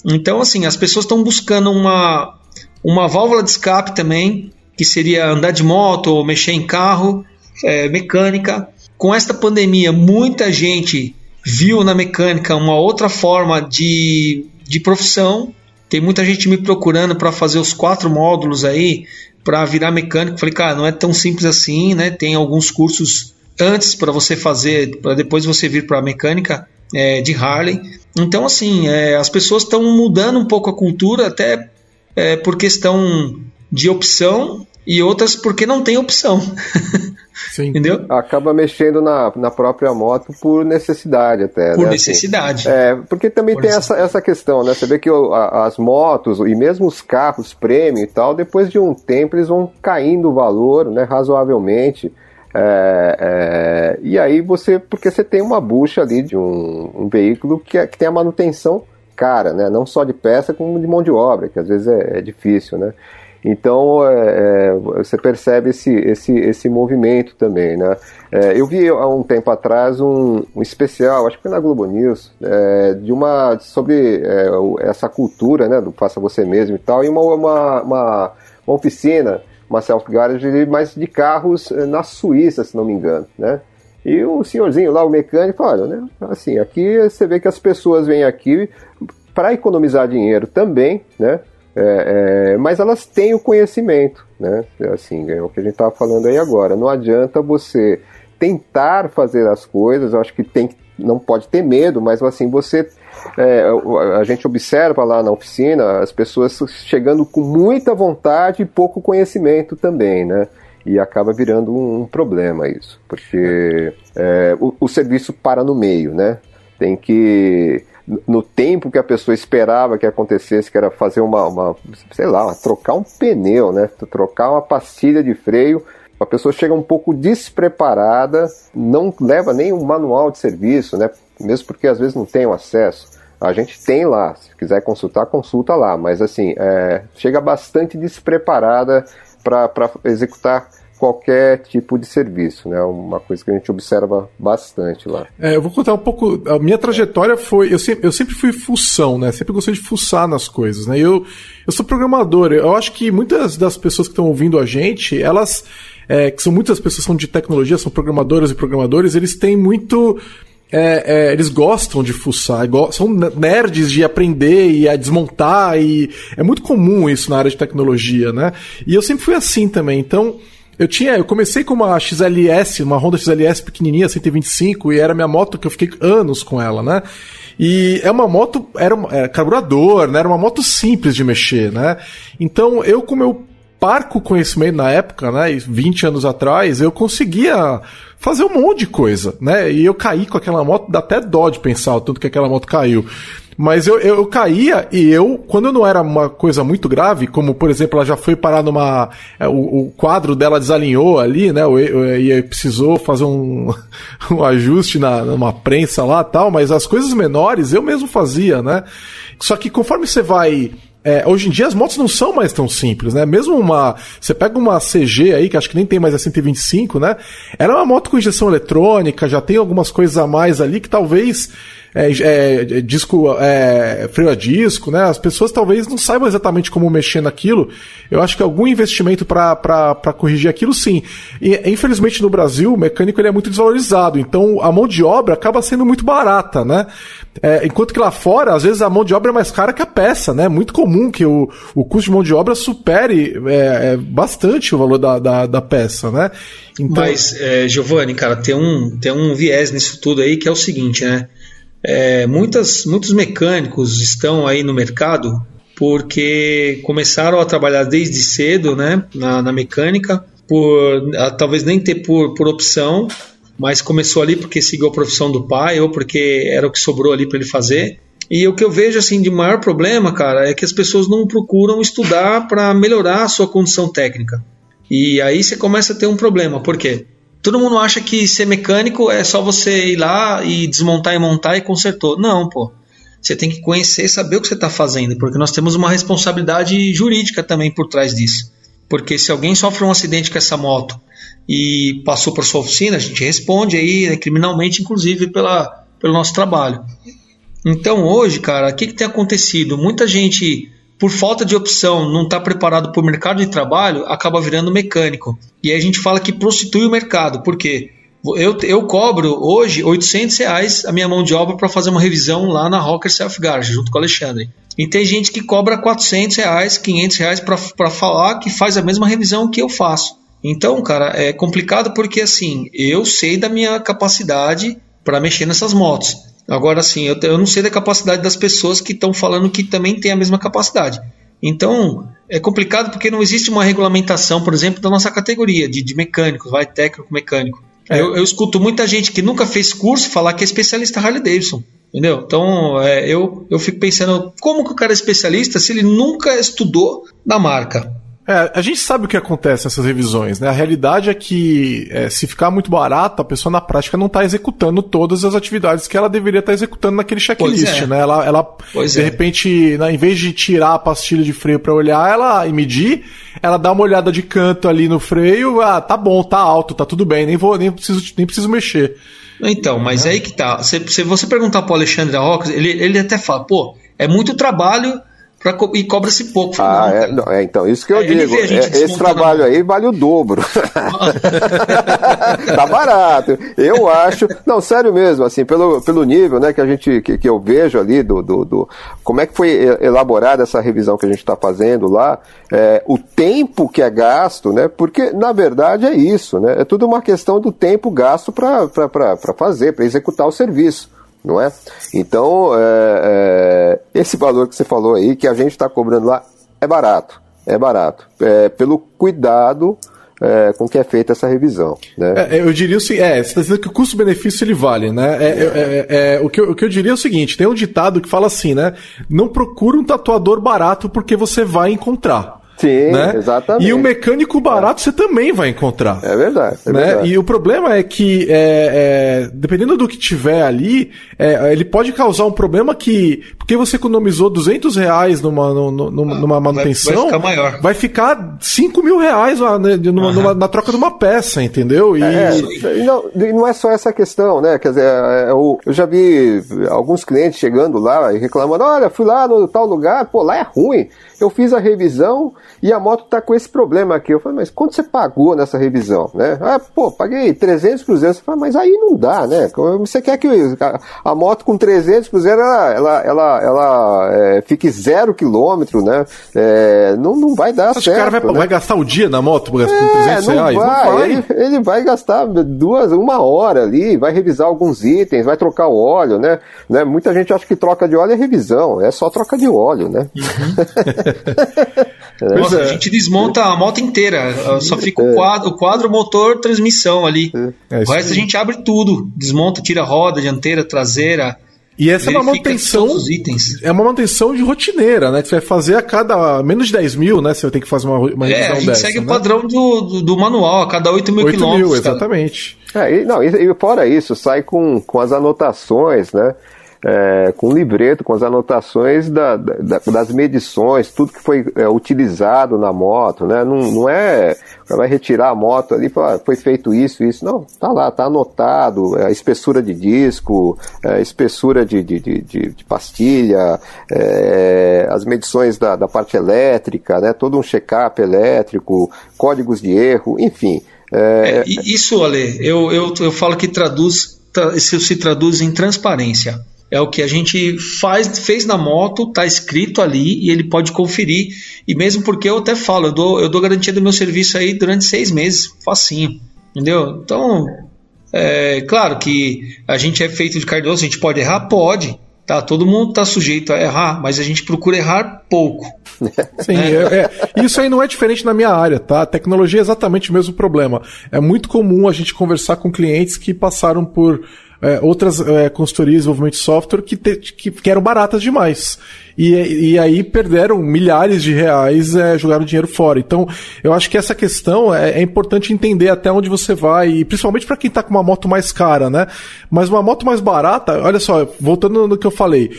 Então, assim, as pessoas estão buscando uma, uma válvula de escape também, que seria andar de moto ou mexer em carro, é, mecânica. Com esta pandemia, muita gente viu na mecânica uma outra forma de, de profissão. Tem muita gente me procurando para fazer os quatro módulos aí para virar mecânico. Falei, cara, não é tão simples assim, né? Tem alguns cursos antes para você fazer, para depois você vir para a mecânica é, de Harley. Então, assim, é, as pessoas estão mudando um pouco a cultura, até é, por questão de opção e outras porque não tem opção. Sim. Entendeu? Acaba mexendo na, na própria moto por necessidade até. Por né? necessidade. Assim, é, porque também por tem essa, essa questão, né? Você vê que o, a, as motos e mesmo os carros prêmio e tal, depois de um tempo eles vão caindo o valor, né? Razoavelmente. É, é, e aí você, porque você tem uma bucha ali de um, um veículo que, é, que tem a manutenção cara, né? Não só de peça, como de mão de obra, que às vezes é, é difícil, né? Então é, é, você percebe esse, esse, esse movimento também, né? É, eu vi há um tempo atrás um, um especial, acho que foi na Globo News, é, de uma sobre é, essa cultura, né, do faça você mesmo e tal, e uma, uma, uma, uma oficina, uma self garage, mas de carros é, na Suíça, se não me engano, né? E o senhorzinho lá, o mecânico, olha, né? Assim, aqui você vê que as pessoas vêm aqui para economizar dinheiro também, né? É, é, mas elas têm o conhecimento, né? Assim, é o que a gente estava falando aí agora. Não adianta você tentar fazer as coisas, eu acho que tem, não pode ter medo, mas assim, você. É, a gente observa lá na oficina as pessoas chegando com muita vontade e pouco conhecimento também, né? E acaba virando um, problema isso, porque é, o, o serviço para no meio, né? Tem que no tempo que a pessoa esperava que acontecesse, que era fazer uma, uma sei lá, trocar um pneu, né? Trocar uma pastilha de freio. A pessoa chega um pouco despreparada, não leva nem um manual de serviço, né? Mesmo porque às vezes não tem o acesso. A gente tem lá, se quiser consultar, consulta lá, mas assim, é, chega bastante despreparada para executar qualquer tipo de serviço, né? Uma coisa que a gente observa bastante lá. É, eu vou contar um pouco. A minha trajetória foi. Eu sempre, eu sempre fui fução, né? Sempre gostei de fuçar nas coisas, né? Eu, eu sou programador. Eu acho que muitas das pessoas que estão ouvindo a gente, elas. É, que são muitas pessoas são de tecnologia, são programadoras e programadores, eles têm muito. É, é, eles gostam de fuçar, são nerds de aprender e a desmontar, e é muito comum isso na área de tecnologia, né? E eu sempre fui assim também, então eu tinha, eu comecei com uma XLS, uma Honda XLS pequenininha, 125, e era minha moto que eu fiquei anos com ela, né? E é uma moto, era, era carburador, né? Era uma moto simples de mexer, né? Então, eu com meu parco conhecimento na época, né, 20 anos atrás, eu conseguia fazer um monte de coisa, né? E eu caí com aquela moto, dá até dó de pensar o tanto que aquela moto caiu. Mas eu, eu, eu, caía e eu, quando não era uma coisa muito grave, como por exemplo, ela já foi parar numa. É, o, o quadro dela desalinhou ali, né? E precisou fazer um, um ajuste na, numa prensa lá tal, mas as coisas menores eu mesmo fazia, né? Só que conforme você vai é, hoje em dia as motos não são mais tão simples, né? Mesmo uma. Você pega uma CG aí, que acho que nem tem mais a 125, né? Ela é uma moto com injeção eletrônica, já tem algumas coisas a mais ali que talvez é, é, disco, é, freio a disco, né? As pessoas talvez não saibam exatamente como mexer naquilo. Eu acho que algum investimento para corrigir aquilo, sim. E, infelizmente no Brasil o mecânico ele é muito desvalorizado, então a mão de obra acaba sendo muito barata, né? É, enquanto que lá fora, às vezes a mão de obra é mais cara que a peça, né? Muito comum que o, o custo de mão de obra supere é, é bastante o valor da, da, da peça, né? Então... Mas, é, Giovanni, cara, tem um, tem um viés nisso tudo aí que é o seguinte, né? É, muitas, muitos mecânicos estão aí no mercado porque começaram a trabalhar desde cedo né, na, na mecânica, por talvez nem ter por, por opção, mas começou ali porque seguiu a profissão do pai ou porque era o que sobrou ali para ele fazer. E o que eu vejo assim de maior problema, cara, é que as pessoas não procuram estudar para melhorar a sua condição técnica. E aí você começa a ter um problema, por quê? Todo mundo acha que ser mecânico é só você ir lá e desmontar e montar e consertou. Não, pô. Você tem que conhecer e saber o que você está fazendo, porque nós temos uma responsabilidade jurídica também por trás disso. Porque se alguém sofre um acidente com essa moto e passou por sua oficina, a gente responde aí né, criminalmente, inclusive pela, pelo nosso trabalho. Então hoje, cara, o que, que tem acontecido? Muita gente, por falta de opção, não está preparado para o mercado de trabalho, acaba virando mecânico. E aí a gente fala que prostitui o mercado. Por quê? Eu, eu cobro hoje 800 reais a minha mão de obra para fazer uma revisão lá na Rocker Self Garage, junto com o Alexandre. E tem gente que cobra 400 reais, 500 reais para falar que faz a mesma revisão que eu faço. Então, cara, é complicado porque assim, eu sei da minha capacidade para mexer nessas motos. Agora, assim, eu, eu não sei da capacidade das pessoas que estão falando que também tem a mesma capacidade. Então, é complicado porque não existe uma regulamentação, por exemplo, da nossa categoria de, de mecânicos, vai técnico mecânico. É. Eu, eu, escuto muita gente que nunca fez curso falar que é especialista Harley Davidson. Entendeu? Então, é, eu, eu fico pensando, como que o cara é especialista se ele nunca estudou na marca? É, a gente sabe o que acontece nessas revisões, né? A realidade é que é, se ficar muito barato, a pessoa na prática não está executando todas as atividades que ela deveria estar tá executando naquele checklist, é. né? Ela, ela de é. repente, né, em vez de tirar a pastilha de freio para olhar, ela e medir, ela dá uma olhada de canto ali no freio, ah, tá bom, tá alto, tá tudo bem, nem vou, nem preciso, nem preciso mexer. Então, mas é. aí que tá. Se, se você perguntar pro Alexandre Roques, ele, ele até fala, pô, é muito trabalho pra, e cobra-se pouco. Ah, é, não, é, então, isso que eu é, digo. É, esse trabalho aí vale o dobro. tá barato. Eu acho. Não, sério mesmo, assim, pelo, pelo nível né, que a gente que, que eu vejo ali do, do, do, Como é que foi elaborada essa revisão que a gente está fazendo lá, é, o tempo que é gasto, né? Porque, na verdade, é isso, né? É tudo uma questão do tempo gasto para fazer, para executar o serviço não é? Então, é, é, esse valor que você falou aí, que a gente está cobrando lá, é barato, é barato, é, pelo cuidado é, com que é feita essa revisão. Né? É, eu diria seguinte, é, você está dizendo que o custo-benefício ele vale, né? É, é, é, o, que eu, o que eu diria é o seguinte, tem um ditado que fala assim, né? Não procura um tatuador barato porque você vai encontrar. Sim, né? exatamente. E o mecânico barato você também vai encontrar. É verdade. É né? verdade. E o problema é que, é, é, dependendo do que tiver ali, é, ele pode causar um problema que, porque você economizou 200 reais numa, numa, numa manutenção, vai, vai, ficar maior. Vai ficar 5 mil reais lá, né, numa, uhum. numa, na troca de uma peça, entendeu? E... É, não, não é só essa questão, né? Quer dizer, é, eu, eu já vi alguns clientes chegando lá e reclamando: olha, fui lá no tal lugar, pô, lá é ruim. Eu fiz a revisão e a moto tá com esse problema aqui. Eu falei, mas quanto você pagou nessa revisão? Né? Ah, pô, paguei 300 cruzeiros. Você fala, mas aí não dá, né? Você quer que a, a moto com 300 cruzeiros ela, ela, ela, ela é, fique zero quilômetro, né? É, não, não vai dar Acho certo. O cara vai, né? vai, gastar o dia na moto com 300 é, não reais? Vai, não vai. Ele, ele, vai gastar duas, uma hora ali, vai revisar alguns itens, vai trocar o óleo, né? né? Muita gente acha que troca de óleo é revisão, é só troca de óleo, né? Uhum. Nossa, a gente desmonta a moto inteira, só fica o quadro, o quadro, motor, transmissão ali. É, o resto a gente abre tudo, desmonta, tira roda, dianteira, traseira. E essa é uma manutenção. É uma manutenção de rotineira, né? Que você vai fazer a cada menos de 10 mil, né? Você vai ter que fazer uma, uma revisão É, a gente dessa, segue né? o padrão do, do, do, manual, a cada 8 mil 8 quilômetros. Mil, exatamente. É, e, não, e, e fora isso, sai com, com as anotações, né? É, com livreto, com as anotações da, da, das medições, tudo que foi é, utilizado na moto, né? Não, não é, vai retirar a moto ali, fala, ah, foi feito isso, isso. Não, tá lá, tá anotado, é, a espessura de disco, é, espessura de, de, de, de pastilha, é, as medições da, da parte elétrica, né? Todo um check-up elétrico, códigos de erro, enfim. É, isso, Ale, eu, eu, eu falo que traduz, isso se traduz em transparência é o que a gente faz, fez na moto, tá escrito ali e ele pode conferir. E mesmo porque eu até falo, eu dou, eu dou garantia do meu serviço aí durante seis meses, facinho, entendeu? Então, é claro que a gente é feito de carne a gente pode errar? Pode. Tá, todo mundo está sujeito a errar, mas a gente procura errar pouco. Sim, é, é, isso aí não é diferente na minha área, tá? A tecnologia é exatamente o mesmo problema. É muito comum a gente conversar com clientes que passaram por é, outras é, consultorias de desenvolvimento de software que, te, que, que, eram baratas demais. E, e aí perderam milhares de reais, é, jogaram dinheiro fora. Então, eu acho que essa questão é, é importante entender até onde você vai, e principalmente para quem está com uma moto mais cara, né? Mas uma moto mais barata, olha só, voltando no que eu falei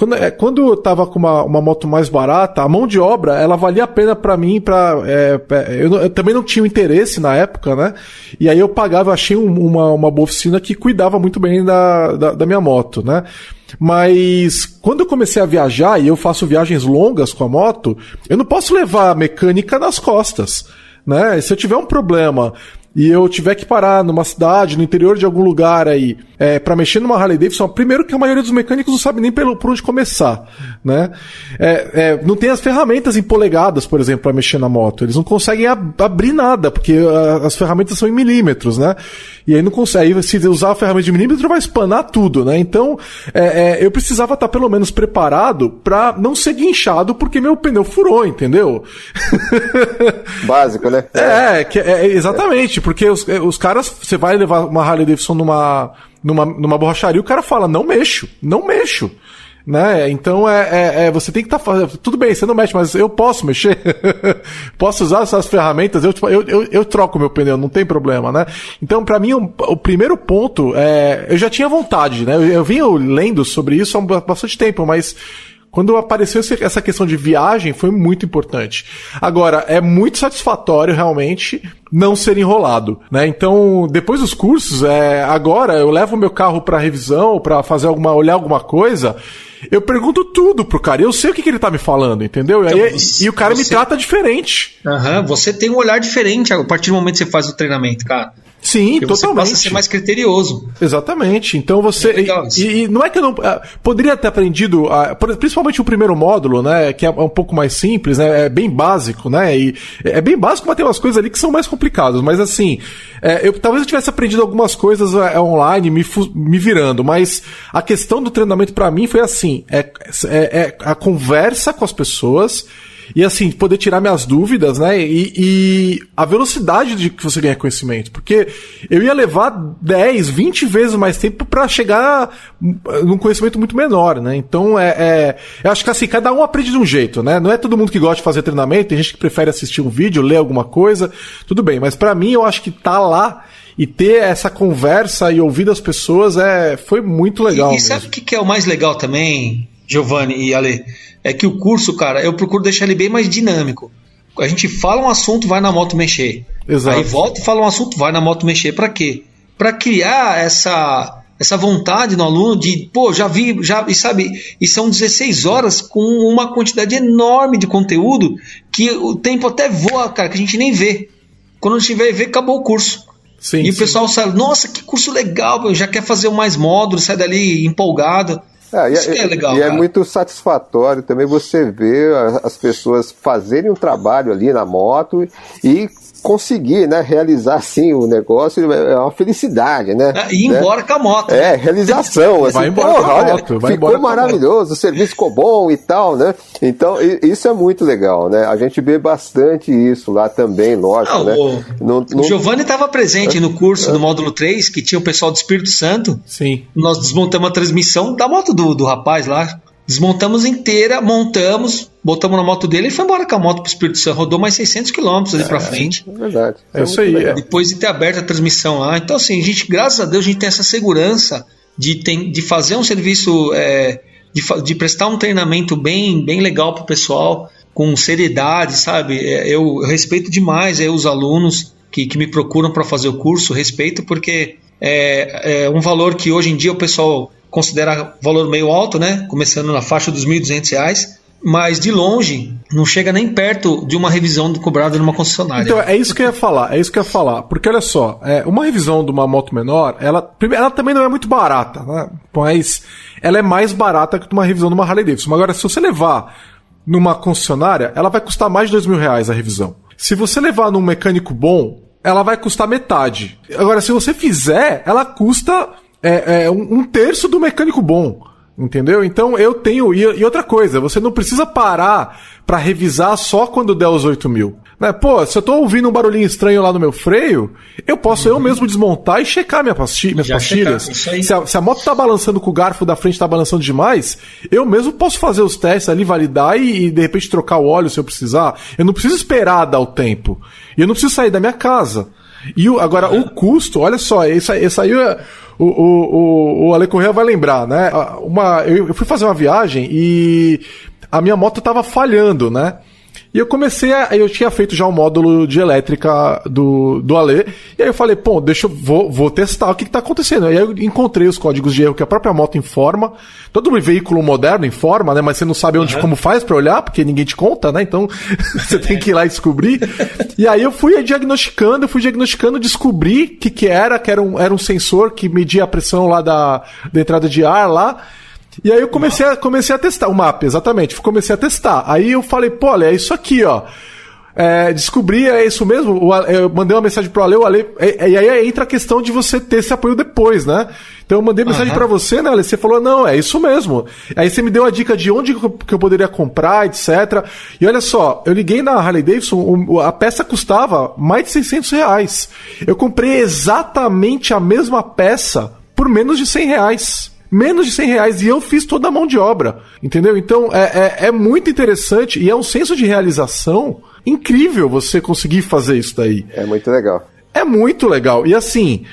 quando, é, quando eu tava com uma, uma moto mais barata, a mão de obra, ela valia a pena para mim, para é, eu, eu, também não tinha interesse na época, né? E aí eu pagava, achei um, uma, uma boa oficina que cuidava muito bem da, da, da minha moto, né? Mas quando eu comecei a viajar, e eu faço viagens longas com a moto, eu não posso levar a mecânica nas costas. Né? Se eu tiver um problema e eu tiver que parar numa cidade, no interior de algum lugar aí, é, para mexer numa Harley Davidson, primeiro que a maioria dos mecânicos não sabe nem pelo, por onde começar, né? É, é, não tem as ferramentas em polegadas, por exemplo, para mexer na moto. Eles não conseguem ab abrir nada, porque a, as ferramentas são em milímetros, né? E aí não consegue. Se usar a ferramenta de milímetro, vai espanar tudo, né? Então, é, é, eu precisava estar pelo menos preparado para não ser guinchado, porque meu pneu furou, entendeu? Básico, né? É, que, é exatamente, porque os, os caras, você vai levar uma Harley Davidson numa, numa, numa borracharia, o cara fala, não mexo, não mexo. Né? Então é, é, é, você tem que estar tá fazendo. Tudo bem, você não mexe, mas eu posso mexer. posso usar essas ferramentas, eu, eu, eu, eu, troco meu pneu, não tem problema, né? Então, para mim, o, o, primeiro ponto é. Eu já tinha vontade, né? Eu, eu vinha lendo sobre isso há bastante tempo, mas quando apareceu essa questão de viagem, foi muito importante. Agora, é muito satisfatório realmente não ser enrolado, né? Então, depois dos cursos, é, agora eu levo meu carro para revisão, para fazer alguma, olhar alguma coisa, eu pergunto tudo pro cara. Eu sei o que, que ele tá me falando, entendeu? Então, e, você, e, o cara você... me trata diferente. Aham, uhum, você tem um olhar diferente a partir do momento que você faz o treinamento, cara. Sim, Porque totalmente. Você passa a ser mais criterioso. Exatamente. Então você. É e, e, não é que eu não. Uh, poderia ter aprendido, uh, principalmente o primeiro módulo, né? Que é um pouco mais simples, né? É bem básico, né? E é bem básico, mas tem umas coisas ali que são mais complicadas. Mas assim, é, eu, talvez eu tivesse aprendido algumas coisas uh, online, me, me virando. Mas a questão do treinamento para mim foi assim: é, é, é a conversa com as pessoas e assim, poder tirar minhas dúvidas, né? E, e, a velocidade de que você ganha conhecimento. Porque eu ia levar 10, 20 vezes mais tempo para chegar num conhecimento muito menor, né? Então é, é, Eu acho que assim, cada um aprende de um jeito, né? Não é todo mundo que gosta de fazer treinamento, tem gente que prefere assistir um vídeo, ler alguma coisa, tudo bem. Mas para mim, eu acho que tá lá e ter essa conversa e ouvir das pessoas é, foi muito legal. E, e sabe o que, que é o mais legal também, Giovanni e Ale? é que o curso, cara, eu procuro deixar ele bem mais dinâmico. A gente fala um assunto, vai na moto mexer. Exato. Aí volta e fala um assunto, vai na moto mexer. Para quê? Para criar essa essa vontade no aluno de, pô, já vi, já, e sabe, e são 16 horas com uma quantidade enorme de conteúdo que o tempo até voa, cara, que a gente nem vê. Quando a gente vai ver, acabou o curso. Sim, e sim. o pessoal sai, nossa, que curso legal, já quer fazer mais módulos, sai dali empolgado. É, Isso é, é legal. E é cara. é muito satisfatório também você ver as pessoas fazerem um trabalho ali na moto e conseguir né, realizar assim o negócio é uma felicidade, né? É, ir né? embora com a moto. É, realização. Assim, vai embora porra, com a moto. Olha, ficou maravilhoso, o serviço ficou bom e tal, né? Então, isso é muito legal, né? A gente vê bastante isso lá também, lógico, Não, né? O, no, no... o Giovanni estava presente no curso do módulo 3, que tinha o pessoal do Espírito Santo. Sim. Nós desmontamos a transmissão da moto do, do rapaz lá, Desmontamos inteira, montamos, botamos na moto dele e foi embora com a moto pro Espírito Santo. Rodou mais 600 quilômetros ali é, pra frente. É verdade. É, isso aí. É. Depois de ter aberto a transmissão lá. Então, assim, a gente, graças a Deus, a gente tem essa segurança de, tem, de fazer um serviço, é, de, de prestar um treinamento bem, bem legal pro pessoal, com seriedade, sabe? É, eu, eu respeito demais aí, os alunos que, que me procuram para fazer o curso, respeito porque é, é um valor que hoje em dia o pessoal considera valor meio alto, né? Começando na faixa dos R$ 1.200, mas de longe não chega nem perto de uma revisão cobrada numa concessionária. Então, é isso que eu ia falar, é isso que eu ia falar. Porque olha só, é, uma revisão de uma moto menor, ela, ela também não é muito barata, né? Mas ela é mais barata que uma revisão de uma Harley Davidson. Agora, se você levar numa concessionária, ela vai custar mais de dois mil reais a revisão. Se você levar num mecânico bom, ela vai custar metade. Agora, se você fizer, ela custa é, é um, um, terço do mecânico bom. Entendeu? Então eu tenho. E, outra coisa, você não precisa parar para revisar só quando der os 8 mil. Né? Pô, se eu tô ouvindo um barulhinho estranho lá no meu freio, eu posso uhum. eu mesmo desmontar e checar minha pastilha, minhas Já pastilhas. Se a, se a, moto tá balançando com o garfo da frente tá balançando demais, eu mesmo posso fazer os testes ali, validar e, e de repente trocar o óleo se eu precisar. Eu não preciso esperar dar o tempo. E eu não preciso sair da minha casa. E o, agora, o custo, olha só, isso, isso aí é, o, o, o Ale Correa vai lembrar, né? Uma, eu, eu fui fazer uma viagem e a minha moto tava falhando, né? E eu comecei a. Eu tinha feito já o um módulo de elétrica do, do Ale. E aí eu falei, pô, deixa eu. Vou, vou testar o que, que tá acontecendo. Aí eu encontrei os códigos de erro que a própria moto informa. Todo veículo moderno informa, né? Mas você não sabe onde uhum. como faz para olhar, porque ninguém te conta, né? Então você tem que ir lá e descobrir. e aí eu fui diagnosticando, eu fui diagnosticando, descobri o que, que era, que era um, era um sensor que media a pressão lá da, da entrada de ar lá. E aí eu comecei a, comecei a testar o mapa, exatamente. Comecei a testar. Aí eu falei, pô, olha, é isso aqui, ó. É, descobri, é isso mesmo. Eu mandei uma mensagem pro Ale, o Ale. E, e, aí entra a questão de você ter esse apoio depois, né? Então eu mandei mensagem uhum. para você, né, Ale? Você falou, não, é isso mesmo. Aí você me deu a dica de onde que eu poderia comprar, etc. E olha só, eu liguei na Harley Davidson, a peça custava mais de 600 reais. Eu comprei exatamente a mesma peça por menos de 100 reais menos de 100 reais e eu fiz toda a mão de obra, entendeu? Então é, é, é, muito interessante e é um senso de realização incrível você conseguir fazer isso daí. É muito legal. É muito legal. E assim,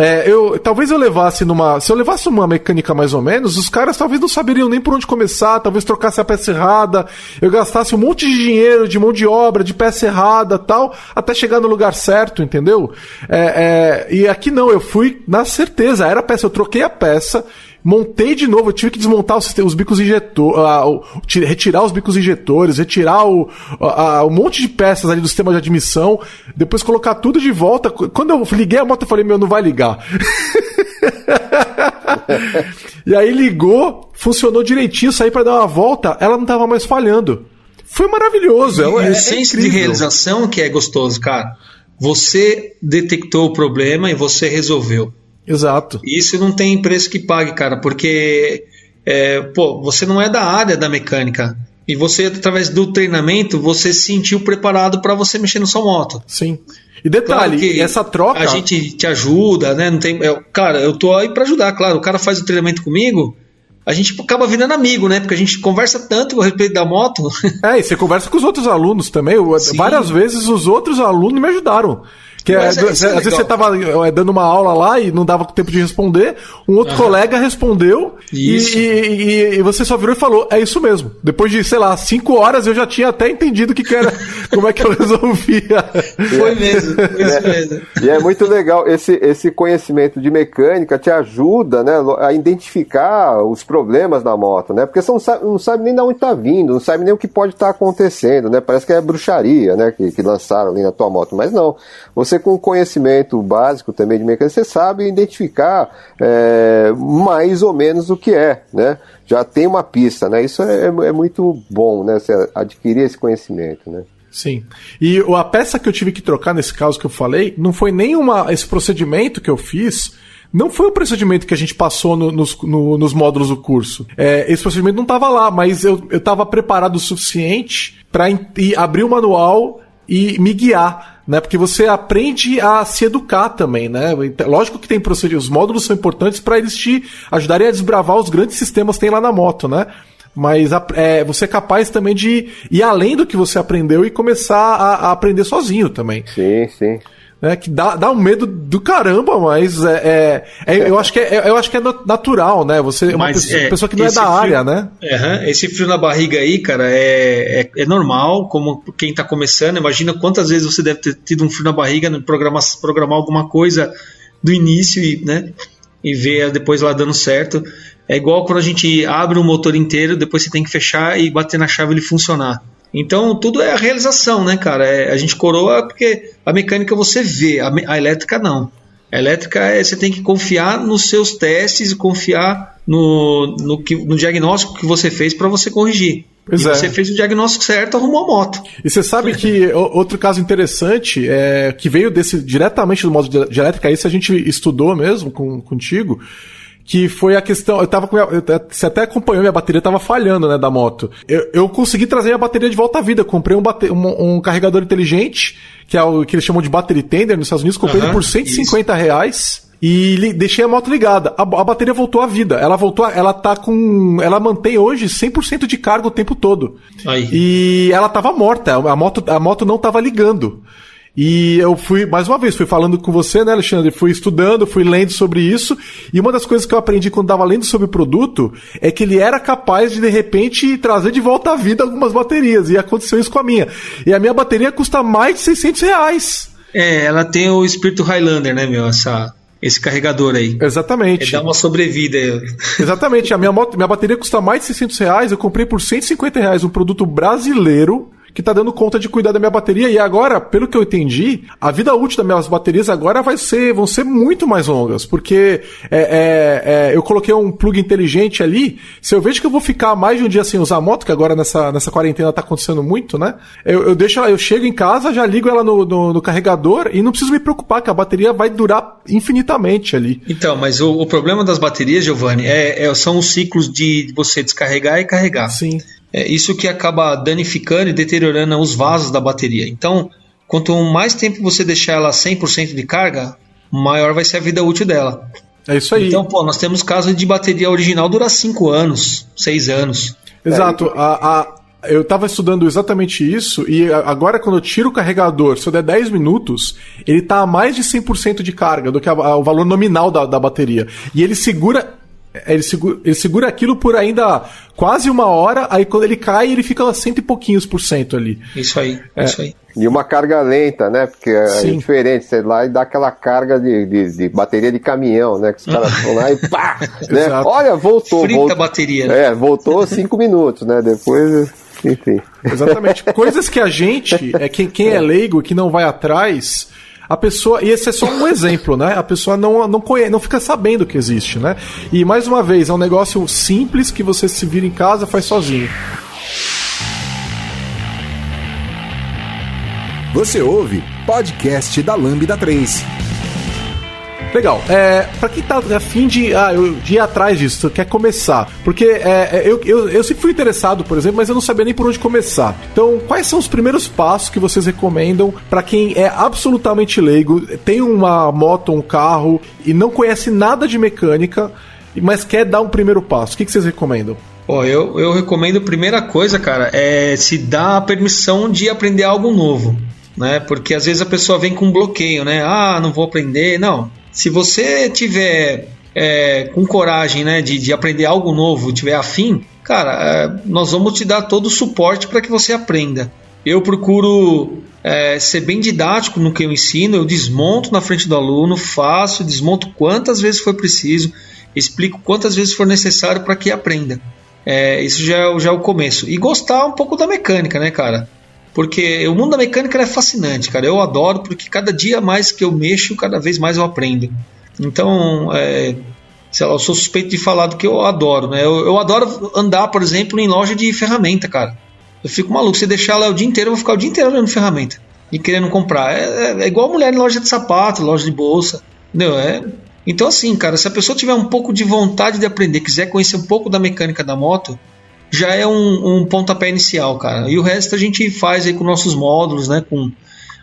é, eu, talvez eu levasse numa. Se eu levasse uma mecânica mais ou menos, os caras talvez não saberiam nem por onde começar, talvez trocasse a peça errada, eu gastasse um monte de dinheiro, de mão de obra, de peça errada tal, até chegar no lugar certo, entendeu? É, é, e aqui não, eu fui na certeza, era a peça, eu troquei a peça, Montei de novo, eu tive que desmontar os, os bicos injetores, uh, retirar os bicos injetores, retirar o, uh, um monte de peças ali do sistema de admissão, depois colocar tudo de volta. Quando eu liguei a moto, eu falei, meu, não vai ligar. e aí ligou, funcionou direitinho, saí para dar uma volta, ela não tava mais falhando. Foi maravilhoso. E, é, o senso é de realização que é gostoso, cara. Você detectou o problema e você resolveu. Exato. Isso não tem preço que pague, cara, porque é, pô, você não é da área da mecânica. E você, através do treinamento, você se sentiu preparado para você mexer na sua moto. Sim. E detalhe, claro essa troca. A gente te ajuda, né? Não tem, é, cara, eu tô aí para ajudar, claro. O cara faz o treinamento comigo, a gente acaba virando amigo, né? Porque a gente conversa tanto a respeito da moto. É, e você conversa com os outros alunos também. Sim. Várias vezes os outros alunos me ajudaram. Que é, é, às vezes você tava é, dando uma aula lá e não dava tempo de responder, um outro uhum. colega respondeu e, e, e, você só virou e falou: é isso mesmo. Depois de, sei lá, cinco horas eu já tinha até entendido o que, que era, como é que eu resolvia. Foi mesmo, foi isso mesmo. E é muito legal, esse, esse conhecimento de mecânica te ajuda né, a identificar os problemas da moto, né? Porque você não sabe, não sabe nem de onde está vindo, não sabe nem o que pode estar tá acontecendo, né? Parece que é bruxaria, né? Que, que lançaram ali na tua moto, mas não. Você com conhecimento básico também de mecânica, você sabe identificar é, mais ou menos o que é, né? Já tem uma pista, né? Isso é, é muito bom, né? Você adquirir esse conhecimento, né? Sim. E a peça que eu tive que trocar nesse caso que eu falei, não foi nem uma, esse procedimento que eu fiz, não foi o procedimento que a gente passou no, nos, no, nos módulos do curso. É, esse procedimento não estava lá, mas eu estava preparado o suficiente para abrir o manual e me guiar, né? Porque você aprende a se educar também, né? Lógico que tem procedimentos, os módulos são importantes para eles te ajudarem a desbravar os grandes sistemas que tem lá na moto, né? Mas é, você é capaz também de ir além do que você aprendeu e começar a, a aprender sozinho também. Sim, sim né, que dá, dá um medo do caramba, mas é, é, é eu, acho que é, eu acho que é natural, né? Você é uma pessoa, é, pessoa, que não é da frio, área, né? Uhum, esse frio na barriga aí, cara, é, é, é, normal, como quem tá começando. Imagina quantas vezes você deve ter tido um frio na barriga, né, programar, programar alguma coisa do início e, né, e ver depois lá dando certo. É igual quando a gente abre o motor inteiro, depois você tem que fechar e bater na chave ele funcionar. Então tudo é a realização, né, cara? É, a gente coroa porque a mecânica você vê, a, a elétrica não. A elétrica é, você tem que confiar nos seus testes e confiar no, no, que, no diagnóstico que você fez para você corrigir. Pois é. você fez o diagnóstico certo, arrumou a moto. E você sabe que outro caso interessante é que veio desse diretamente do modo de elétrica, isso a gente estudou mesmo com, contigo que foi a questão. Eu tava com. Minha, eu, você até acompanhou, minha bateria tava falhando, né, da moto. Eu, eu consegui trazer a bateria de volta à vida. Comprei um, bate, um, um, carregador inteligente, que é o que eles chamam de battery tender nos Estados Unidos. Comprei ele por 150 isso. reais. E deixei a moto ligada. A, a, bateria voltou à vida. Ela voltou, a, ela tá com, ela mantém hoje 100% de carga o tempo todo. Aí. E ela tava morta. A moto, a moto não tava ligando. E eu fui, mais uma vez, fui falando com você, né, Alexandre? Fui estudando, fui lendo sobre isso. E uma das coisas que eu aprendi quando estava lendo sobre o produto é que ele era capaz de, de repente, trazer de volta à vida algumas baterias. E aconteceu isso com a minha. E a minha bateria custa mais de 600 reais. É, ela tem o espírito Highlander, né, meu? Essa, esse carregador aí. Exatamente. Dá uma sobrevida. Exatamente. A minha, moto, minha bateria custa mais de 600 reais. Eu comprei por 150 reais um produto brasileiro que tá dando conta de cuidar da minha bateria. E agora, pelo que eu entendi, a vida útil das minhas baterias agora vai ser, vão ser muito mais longas. Porque é, é, é, eu coloquei um plug inteligente ali. Se eu vejo que eu vou ficar mais de um dia sem usar a moto, que agora nessa, nessa quarentena tá acontecendo muito, né? Eu, eu deixo ela, eu chego em casa, já ligo ela no, no, no, carregador e não preciso me preocupar, que a bateria vai durar infinitamente ali. Então, mas o, o problema das baterias, Giovanni, é, é, são os ciclos de você descarregar e carregar. Sim. É isso que acaba danificando e deteriorando os vasos da bateria. Então, quanto mais tempo você deixar ela 100% de carga, maior vai ser a vida útil dela. É isso aí. Então, pô, nós temos casos de bateria original durar 5 anos, 6 anos. Exato. A, a, eu estava estudando exatamente isso e agora quando eu tiro o carregador, se eu der 10 minutos, ele está a mais de 100% de carga do que a, a, o valor nominal da, da bateria. E ele segura ele segura, ele segura aquilo por ainda quase uma hora, aí quando ele cai, ele fica a cento e pouquinhos por cento ali. Isso aí, é. isso aí. E uma carga lenta, né? Porque é Sim. diferente, sei lá, e dá aquela carga de, de, de, bateria de caminhão, né? Que os caras vão lá e pá! né? Olha, voltou. Frita voltou, a bateria. Né? É, voltou cinco minutos, né? Depois, enfim. Exatamente. Coisas que a gente, é quem, quem é leigo, que não vai atrás a pessoa. E esse é só um exemplo, né? A pessoa não, não, conhece, não fica sabendo que existe, né? E mais uma vez, é um negócio simples que você se vira em casa faz sozinho. Você ouve podcast da Lambda 3. Legal. É, pra quem tá afim de, ah, eu, de ir atrás disso, quer começar. Porque é, é, eu, eu, eu sempre fui interessado, por exemplo, mas eu não sabia nem por onde começar. Então, quais são os primeiros passos que vocês recomendam para quem é absolutamente leigo, tem uma moto, um carro e não conhece nada de mecânica, mas quer dar um primeiro passo? O que, que vocês recomendam? Pô, eu, eu recomendo, primeira coisa, cara, é se dar a permissão de aprender algo novo. Né? Porque às vezes a pessoa vem com um bloqueio, né? Ah, não vou aprender. Não, se você tiver é, com coragem né, de, de aprender algo novo, tiver afim, cara, é, nós vamos te dar todo o suporte para que você aprenda. Eu procuro é, ser bem didático no que eu ensino, eu desmonto na frente do aluno, faço, desmonto quantas vezes for preciso, explico quantas vezes for necessário para que aprenda. É, isso já é, já é o começo. E gostar um pouco da mecânica, né, cara? Porque o mundo da mecânica é fascinante, cara. Eu adoro porque cada dia mais que eu mexo, cada vez mais eu aprendo. Então, é, sei lá, eu sou suspeito de falar do que eu adoro, né? Eu, eu adoro andar, por exemplo, em loja de ferramenta, cara. Eu fico maluco. Se deixar lá o dia inteiro, eu vou ficar o dia inteiro olhando ferramenta e querendo comprar. É, é, é igual mulher em loja de sapato, loja de bolsa. Entendeu? É, então, assim, cara, se a pessoa tiver um pouco de vontade de aprender, quiser conhecer um pouco da mecânica da moto, já é um, um pontapé inicial, cara. E o resto a gente faz aí com nossos módulos, né? Com...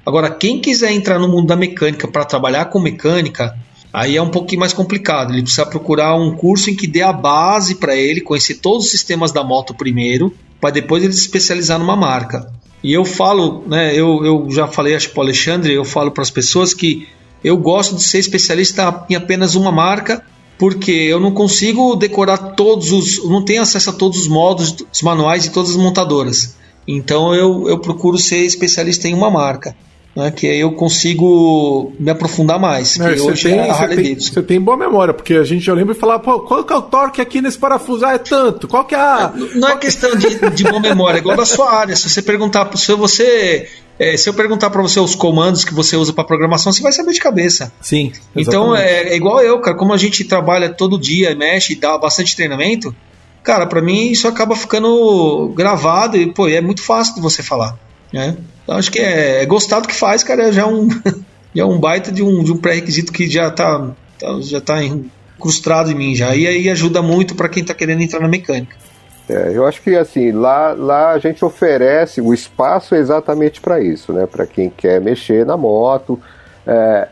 Agora, quem quiser entrar no mundo da mecânica para trabalhar com mecânica, aí é um pouquinho mais complicado. Ele precisa procurar um curso em que dê a base para ele, conhecer todos os sistemas da moto primeiro, para depois ele se especializar numa marca. E eu falo, né? Eu, eu já falei, acho para o Alexandre, eu falo para as pessoas que eu gosto de ser especialista em apenas uma marca porque eu não consigo decorar todos os. não tenho acesso a todos os modos, os manuais de todas as montadoras. Então eu, eu procuro ser especialista em uma marca. Né, que aí eu consigo me aprofundar mais. É, você, tem, é você, tem, você, tem, boa memória, porque a gente já lembra e falar, pô, qual que é o torque aqui nesse parafuso? Ah, é tanto. Qual que é a. Não, é questão de, de boa memória, é igual da sua área. Se você perguntar, se você é, se eu perguntar para você os comandos que você usa para programação, você vai saber de cabeça. Sim. Então é, é, igual eu, cara. Como a gente trabalha todo dia, mexe e dá bastante treinamento, cara, para mim isso acaba ficando gravado e pô, é muito fácil de você falar. Né? Então acho que é, é gostar do que faz, cara, já é um, já é um baita de um, de um pré-requisito que já tá, tá já tá incrustado em mim já. E aí ajuda muito para quem tá querendo entrar na mecânica. É, eu acho que assim, lá, lá a gente oferece o espaço exatamente para isso, né? Para quem quer mexer na moto. É,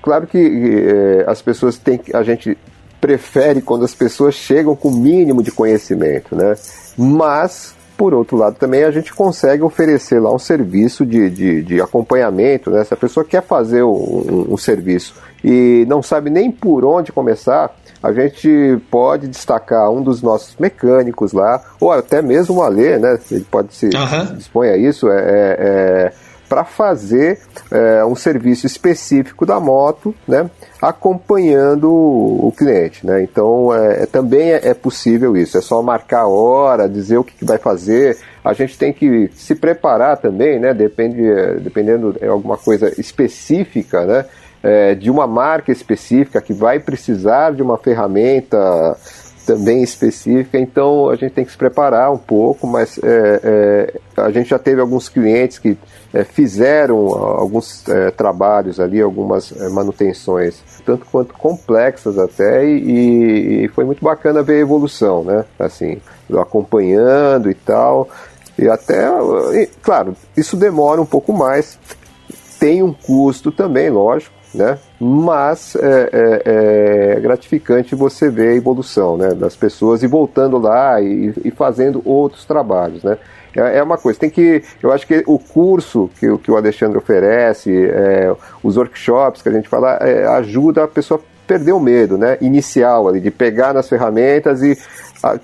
claro que é, as pessoas têm a gente prefere quando as pessoas chegam com o mínimo de conhecimento, né? Mas por outro lado, também a gente consegue oferecer lá um serviço de, de, de acompanhamento, né? Se a pessoa quer fazer um, um, um serviço e não sabe nem por onde começar, a gente pode destacar um dos nossos mecânicos lá, ou até mesmo o Alê, né? Ele pode se uhum. dispõe a isso, é, é, é para fazer é, um serviço específico da moto, né, acompanhando o cliente. Né? Então, é, é também é, é, possível isso, é só marcar a hora, dizer o que, que vai fazer. A gente tem que se preparar também, né, depende, dependendo de alguma coisa específica, né, é, de uma marca específica que vai precisar de uma ferramenta também específica, então a gente tem que se preparar um pouco, mas é, é, a gente já teve alguns clientes que é, fizeram alguns é, trabalhos ali, algumas é, manutenções, tanto quanto complexas até, e, e, foi muito bacana ver a evolução, né? Assim, acompanhando e tal, e até, e, claro, isso demora um pouco mais, tem um custo também, lógico, né? Mas é, é, é, gratificante você ver a evolução né, das pessoas e voltando lá e, e fazendo outros trabalhos, né? É, é, uma coisa, tem que. Eu acho que o curso que, que o Alexandre oferece, é, os workshops que a gente fala, é, ajuda a pessoa a perder o medo, né? Inicial ali, de pegar nas ferramentas e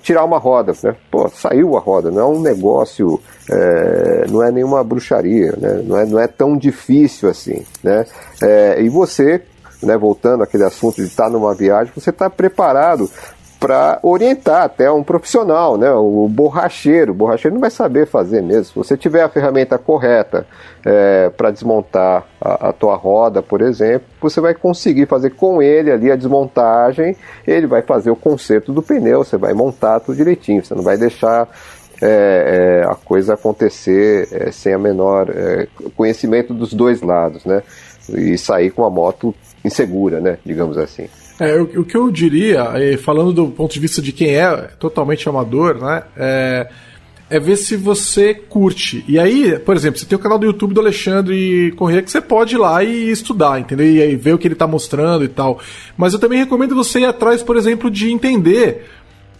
tirar uma roda, né? Pô, saiu a roda, não é um negócio, é, não é nenhuma bruxaria, né? Não é, não é tão difícil assim, né? É, e você, né, voltando àquele assunto de estar numa viagem, você está preparado para orientar até um profissional, né? O borracheiro. O borracheiro não vai saber fazer mesmo. Se você tiver a ferramenta correta é, para desmontar a, a, tua roda, por exemplo, você vai conseguir fazer com ele ali a desmontagem. Ele vai fazer o conserto do pneu. Você vai montar tudo direitinho. Você não vai deixar é, é, a coisa acontecer é, sem a menor é, conhecimento dos dois lados, né? E sair com a moto insegura, né? Digamos assim. É, o, o, que eu diria, falando do ponto de vista de quem é totalmente amador, né? É, é, ver se você curte. E aí, por exemplo, você tem o canal do YouTube do Alexandre Corrêa que você pode ir lá e estudar, entendeu? E ver o que ele está mostrando e tal. Mas eu também recomendo você ir atrás, por exemplo, de entender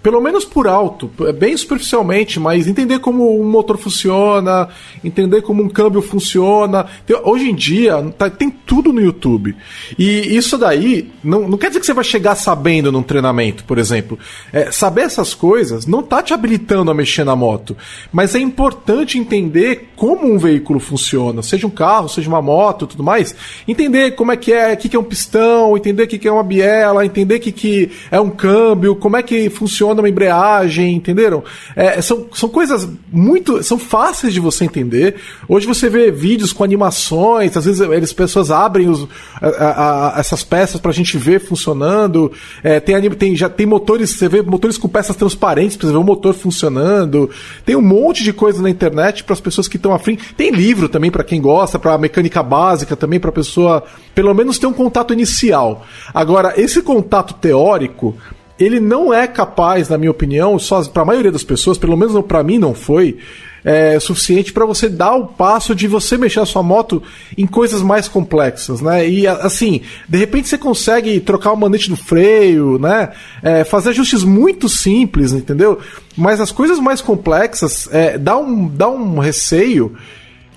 pelo menos por alto, bem superficialmente, mas entender como um motor funciona, entender como um câmbio funciona. Hoje em dia, tá, tem tudo no YouTube. E isso daí não, não quer dizer que você vai chegar sabendo num treinamento, por exemplo. É, saber essas coisas não tá te habilitando a mexer na moto, mas é importante entender como um veículo funciona, seja um carro, seja uma moto tudo mais. Entender como é que é, o que, que é um pistão, entender o que, que é uma biela, entender o que, que é um câmbio, como é que funciona funciona uma embreagem, entenderam? É, são, são coisas muito. são fáceis de você entender. Hoje você vê vídeos com animações, às vezes eles, pessoas abrem os, a, a, essas peças pra gente ver funcionando. É, tem, tem, já tem motores, você vê motores com peças transparentes pra você ver o motor funcionando. Tem um monte de coisa na internet para as pessoas que estão afim. Tem livro também para quem gosta, para mecânica básica também, para pessoa pelo menos ter um contato inicial. Agora, esse contato teórico ele não é capaz, na minha opinião, para a maioria das pessoas, pelo menos para mim não foi, é, suficiente para você dar o passo de você mexer a sua moto em coisas mais complexas, né? E assim, de repente você consegue trocar o manete do freio, né? É, fazer ajustes muito simples, entendeu? Mas as coisas mais complexas é, dá, um, dá um receio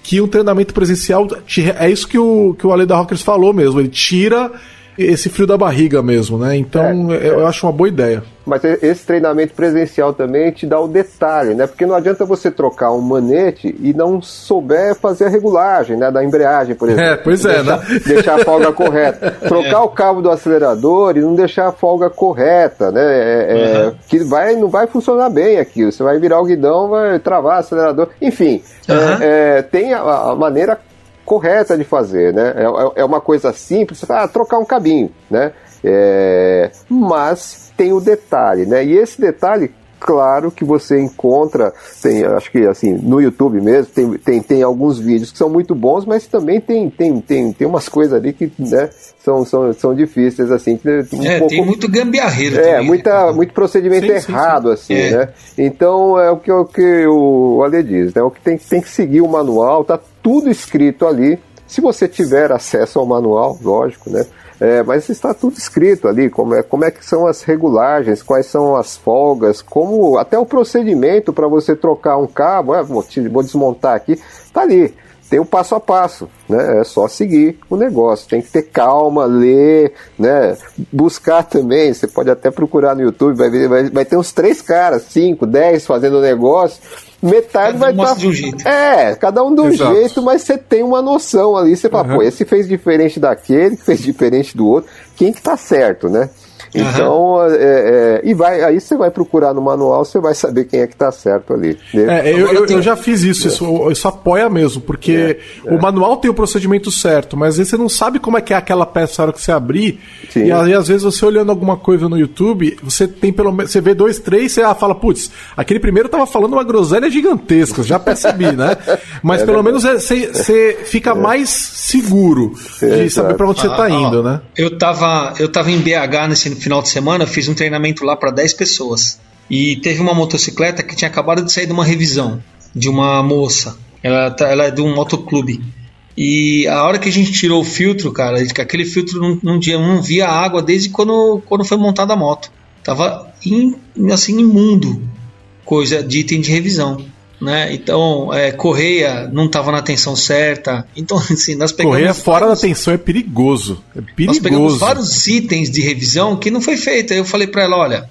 que um treinamento presencial é isso que o, que o Ale da Rockers falou mesmo, ele tira esse frio da barriga mesmo, né? Então é, eu é. acho uma boa ideia. Mas esse treinamento presencial também te dá o detalhe, né? Porque não adianta você trocar um manete e não souber fazer a regulagem, né? Da embreagem, por exemplo. É, pois é, deixar, né? Deixar a folga correta. Trocar é. o cabo do acelerador e não deixar a folga correta, né? É, uhum. Que vai, não vai funcionar bem aqui. Você vai virar o guidão, vai travar o acelerador. Enfim, uhum. tem a, a maneira correta de fazer, né? É, é, é uma coisa simples, ah, trocar um cabinho, né? É, mas tem o detalhe, né? E esse detalhe claro que você encontra, tem, acho que assim, no YouTube mesmo, tem, tem, tem alguns vídeos que são muito bons, mas também tem, tem, tem, tem umas coisas ali que né, são, são, são difíceis, assim. Um é, pouco, tem muito gambiarreiro É, também, né? muita, né? muito procedimento sim, errado, sim, sim. assim, é. né? Então é o que, o que o Ale diz, né? O que tem, tem que seguir o manual, tá tudo escrito ali. Se você tiver acesso ao manual, lógico, né? É, mas está tudo escrito ali, como é, como é que são as regulagens, quais são as folgas, como até o procedimento para você trocar um cabo, é, vou, vou desmontar aqui, tá ali tem o passo a passo, né? É só seguir o negócio. Tem que ter calma, ler, né? Buscar também. Você pode até procurar no YouTube, vai, ver, vai, vai ter uns três caras, cinco, dez fazendo o negócio. Metade cada vai um estar. de um jeito. É, cada um de um Exato. jeito, mas você tem uma noção ali. Você fala, Uhum. pô, esse fez diferente daquele, que fez diferente do outro. Quem que tá certo, né? Então, é, é, e vai, aí você vai procurar no manual, você vai saber quem é que tá certo ali. né? É, eu, eu, eu já fiz isso, isso, isso apoia mesmo, porque o manual tem o procedimento certo, mas às vezes você não sabe como é que é aquela peça na hora que você abrir, Sim. e aí às vezes você olhando alguma coisa no YouTube, você tem pelo menos, você vê dois, três, você ah, fala, putz, aquele primeiro tava falando uma groselha gigantesca, já percebi, né? Mas pelo menos é- você, você fica mais seguro de É, saber pra onde você tá Ah, ó, indo, né? Eu tava, eu tava em BH nesse final de semana, fiz um treinamento lá para 10 pessoas. E teve uma motocicleta que tinha acabado de sair de uma revisão de uma moça. Ela, tá- ela é de um motoclube. E a hora que a gente tirou o filtro, cara, que aquele filtro não, não, não via água desde quando, quando foi montada a moto. Tava in- assim imundo, coisa de item de revisão. Né? Então, é, correia não estava na tensão certa. Então, assim, nós pegamos. Correr fora da vários- tensão é perigoso. É nós pegamos perigoso. vários itens de revisão que não foi feito. Aí eu falei para ela, olha,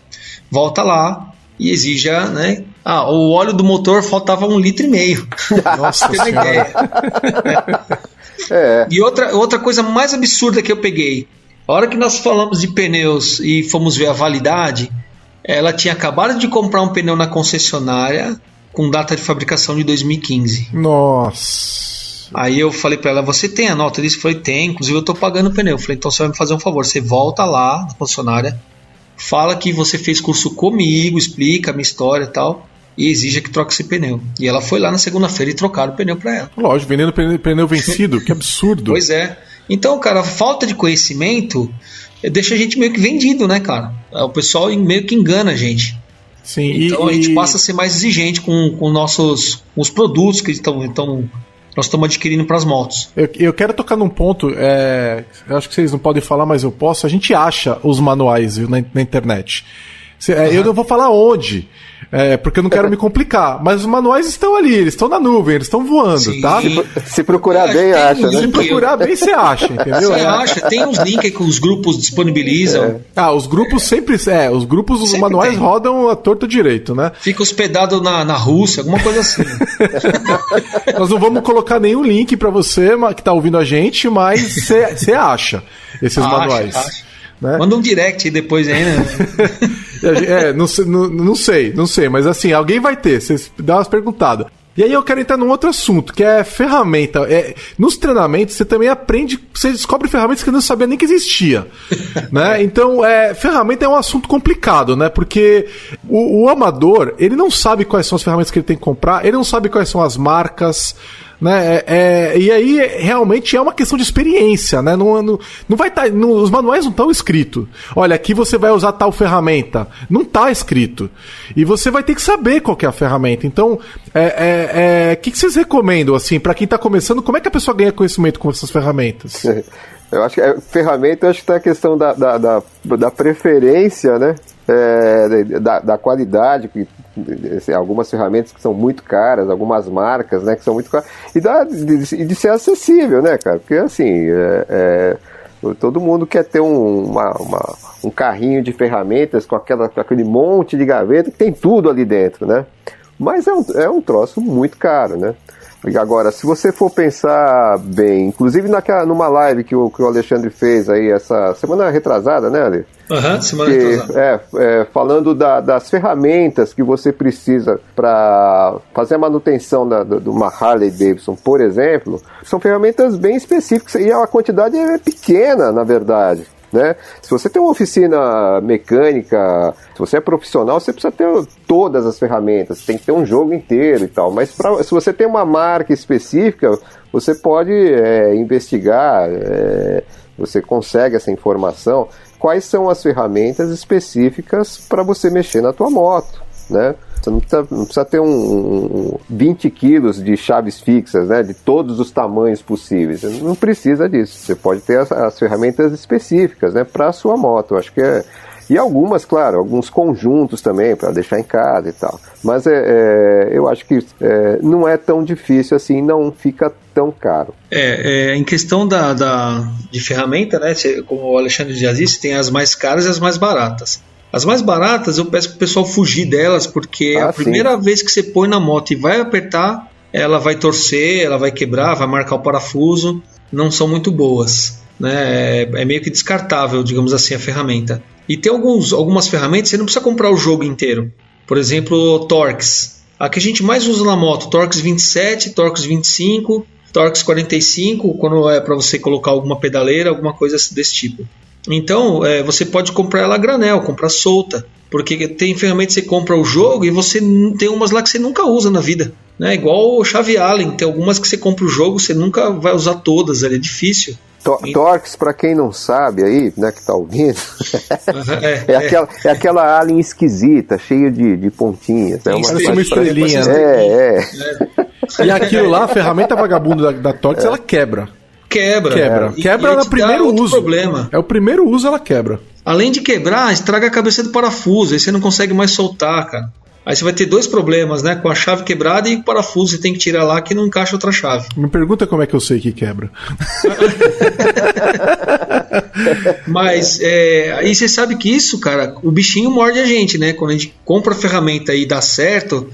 volta lá e exija, né? Ah, o óleo do motor faltava um litro e meio. Nossa ter uma ideia. É, E outra, outra coisa mais absurda que eu peguei, a hora que nós falamos de pneus e fomos ver a validade, ela tinha acabado de comprar um pneu na concessionária com data de fabricação de 2015. Nossa. Aí eu falei pra ela, você tem a nota disso? Eu falei, tem, inclusive eu tô pagando o pneu. Eu falei, então você vai me fazer um favor, você volta lá na concessionária, fala que você fez curso comigo, explica a minha história e tal, e exija que troque esse pneu. E ela foi lá na segunda-feira e trocaram o pneu pra ela. Lógico, vendendo pneu, pneu vencido, que absurdo. Pois é. Então, cara, a falta de conhecimento eh, deixa a gente meio que vendido, né, cara? O pessoal meio que engana a gente. Sim, e- Então a e, gente passa a ser mais exigente com, com nossos com os produtos que estão então nós estamos adquirindo para as motos. Eu, eu quero tocar num ponto, é, acho que vocês não podem falar, mas eu posso. A gente acha os manuais viu, na, na internet. É, Eu não vou falar onde, é, porque eu não quero me complicar. Mas os manuais estão ali, eles estão na nuvem, eles estão voando, Sim. tá? se procurar É, bem, acha, um né? Se link. procurar bem, você acha, entendeu? Você É. acha? Tem uns links que os grupos disponibilizam. Ah, os grupos sempre. É, os grupos, os Sempre manuais tem. rodam a torto direito, né? Fica hospedado na, na Rússia, alguma coisa assim. Nós não vamos colocar nenhum link pra você que tá ouvindo a gente, mas você acha esses Acha, manuais. acha. Né? Manda um direct depois aí, né? É, não, sei- não, não sei, não sei, mas assim, alguém vai ter, vocês dá umas perguntadas. E aí eu quero entrar num outro assunto, que é ferramenta. É, nos treinamentos você também aprende, você descobre ferramentas que eu não sabia nem que existia. né? Então, é, ferramenta é um assunto complicado, né? Porque o, o amador, ele não sabe quais são as ferramentas que ele tem que comprar, ele não sabe quais são as marcas, né? É, é, e aí realmente é uma questão de experiência, né? Não, não, não vai estar, os manuais não estão escritos. Olha, aqui você vai usar tal ferramenta, não está escrito. E você vai ter que saber qual é a ferramenta. Então, é, é, é, o que, que vocês recomendam assim para quem está começando? Como é que a pessoa ganha conhecimento com essas ferramentas? Eu acho que é, ferramenta, eu acho que tá a questão da, da, da, da preferência, né? É, da, da qualidade, que, assim, algumas ferramentas que são muito caras, algumas marcas, né, que são muito caras, e, da, de, de ser acessível, né, cara? Porque assim, é, é, todo mundo quer ter um, uma, uma, um carrinho de ferramentas com, aquela, com aquele monte de gaveta que tem tudo ali dentro, né? Mas é um, é um troço muito caro, né? Agora, se você for pensar bem, inclusive naquela, numa live que o, que o Alexandre fez aí essa semana retrasada, né, Ale? Aham, semana Que, é, é, falando da- das ferramentas que você precisa para fazer a manutenção da, da- de uma Harley Davidson, por exemplo, são ferramentas bem específicas e a quantidade é pequena, na verdade. Né? Se você tem uma oficina mecânica, se você é profissional, você precisa ter todas as ferramentas, tem que ter um jogo inteiro e tal. Mas pra, se você tem uma marca específica, você pode é, investigar, é, você consegue essa informação. Quais são as ferramentas específicas para você mexer na tua moto? Né? Você não precisa, não precisa ter um, um 20 quilos de chaves fixas, né? De todos os tamanhos possíveis. Você não precisa disso. Você pode ter as, as ferramentas específicas, né? Para a sua moto. Eu acho que é e algumas, claro, alguns conjuntos também para deixar em casa e tal. Mas é, é eu acho que é, não é tão difícil assim, não fica tão caro. É, é em questão da, da, de ferramenta, né? Como o Alexandre já disse, tem as mais caras e as mais baratas. As mais baratas eu peço para o pessoal fugir delas, porque ah, a primeira sim. vez que você põe na moto e vai apertar, ela vai torcer, ela vai quebrar, vai marcar o parafuso. Não são muito boas. Né? É, é meio que descartável, digamos assim, a ferramenta. E tem alguns, algumas ferramentas, você não precisa comprar o jogo inteiro. Por exemplo, Torx. A que a gente mais usa na moto, Torx 27, Torx 25, Torx 45, quando é para você colocar alguma pedaleira, alguma coisa desse tipo. Então, é, você pode comprar ela a granel, comprar solta. Porque tem ferramentas que você compra o jogo e você tem umas lá que você nunca usa na vida. Né? Igual o Chave Allen, tem algumas que você compra o jogo, você nunca vai usar todas, é difícil. To Torx, para quem não sabe aí, né, que tá ouvindo, é, é, aquela, é aquela alien esquisita, cheia de, de pontinhas. É uma, uma estrelinha. Né? É, é. E aquilo lá, a ferramenta vagabunda da, da Torx, é. ela quebra. Quebra. Quebra. E, quebra e no primeiro uso. Problema. É o primeiro uso, ela quebra. Além de quebrar, estraga a cabeça do parafuso, aí você não consegue mais soltar, cara. Aí você vai ter dois problemas, né? Com a chave quebrada e o parafuso você tem que tirar lá que não encaixa outra chave. Me pergunta como é que eu sei que quebra. Mas é, aí você sabe que isso, cara, o bichinho morde a gente, né? Quando a gente compra a ferramenta e dá certo,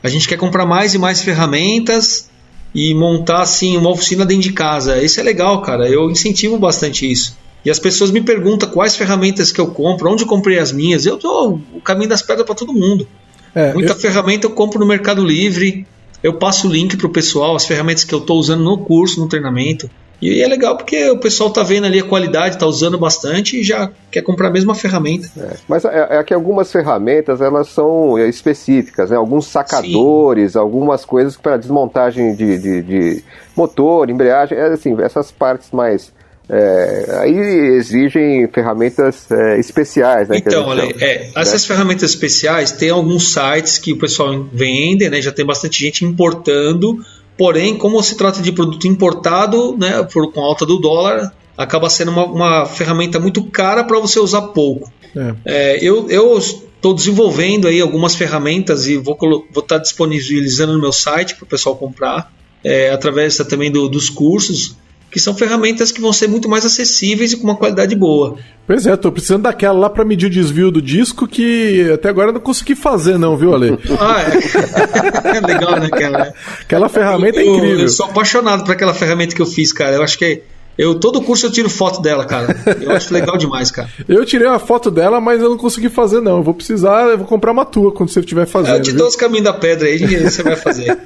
a gente quer comprar mais e mais ferramentas e montar assim uma oficina dentro de casa. Isso é legal, cara. Eu incentivo bastante isso. E as pessoas me perguntam quais ferramentas que eu compro, onde eu comprei as minhas. Eu dou o caminho das pedras para todo mundo. É, Muita eu... ferramenta eu compro no Mercado Livre, eu passo o link pro pessoal, as ferramentas que eu estou usando no curso, no treinamento. E é legal porque o pessoal tá vendo ali a qualidade, tá usando bastante e já quer comprar a mesma ferramenta. É, mas é, é, que algumas ferramentas elas são específicas, né? Alguns sacadores, Sim. algumas coisas para desmontagem de, de, de, motor, embreagem, é, assim, essas partes mais é, aí exigem ferramentas é, especiais, né? Então, olha, é, essas né? ferramentas especiais tem alguns sites que o pessoal vende, né? Já tem bastante gente importando. Porém, como se trata de produto importado, né? Por, com alta do dólar, acaba sendo uma, uma ferramenta muito cara para você usar pouco. É. é eu, eu estou desenvolvendo aí algumas ferramentas e vou estar tá disponibilizando no meu site para o pessoal comprar, é, através também do, dos cursos que são ferramentas que vão ser muito mais acessíveis e com uma qualidade boa. Pois é, tô precisando daquela lá para medir o desvio do disco que até agora eu não consegui fazer não, viu, Ale? ah, é. Legal, né, cara? Aquela ferramenta eu, é incrível. Eu sou apaixonado por aquela ferramenta que eu fiz, cara. Eu acho que é eu, todo curso eu tiro foto dela, cara. Eu acho legal demais, cara. eu tirei uma foto dela, mas eu não consegui fazer, não. Eu vou precisar, eu vou comprar uma tua quando você estiver fazendo. Eu te dou os caminhos da pedra aí e você vai fazer.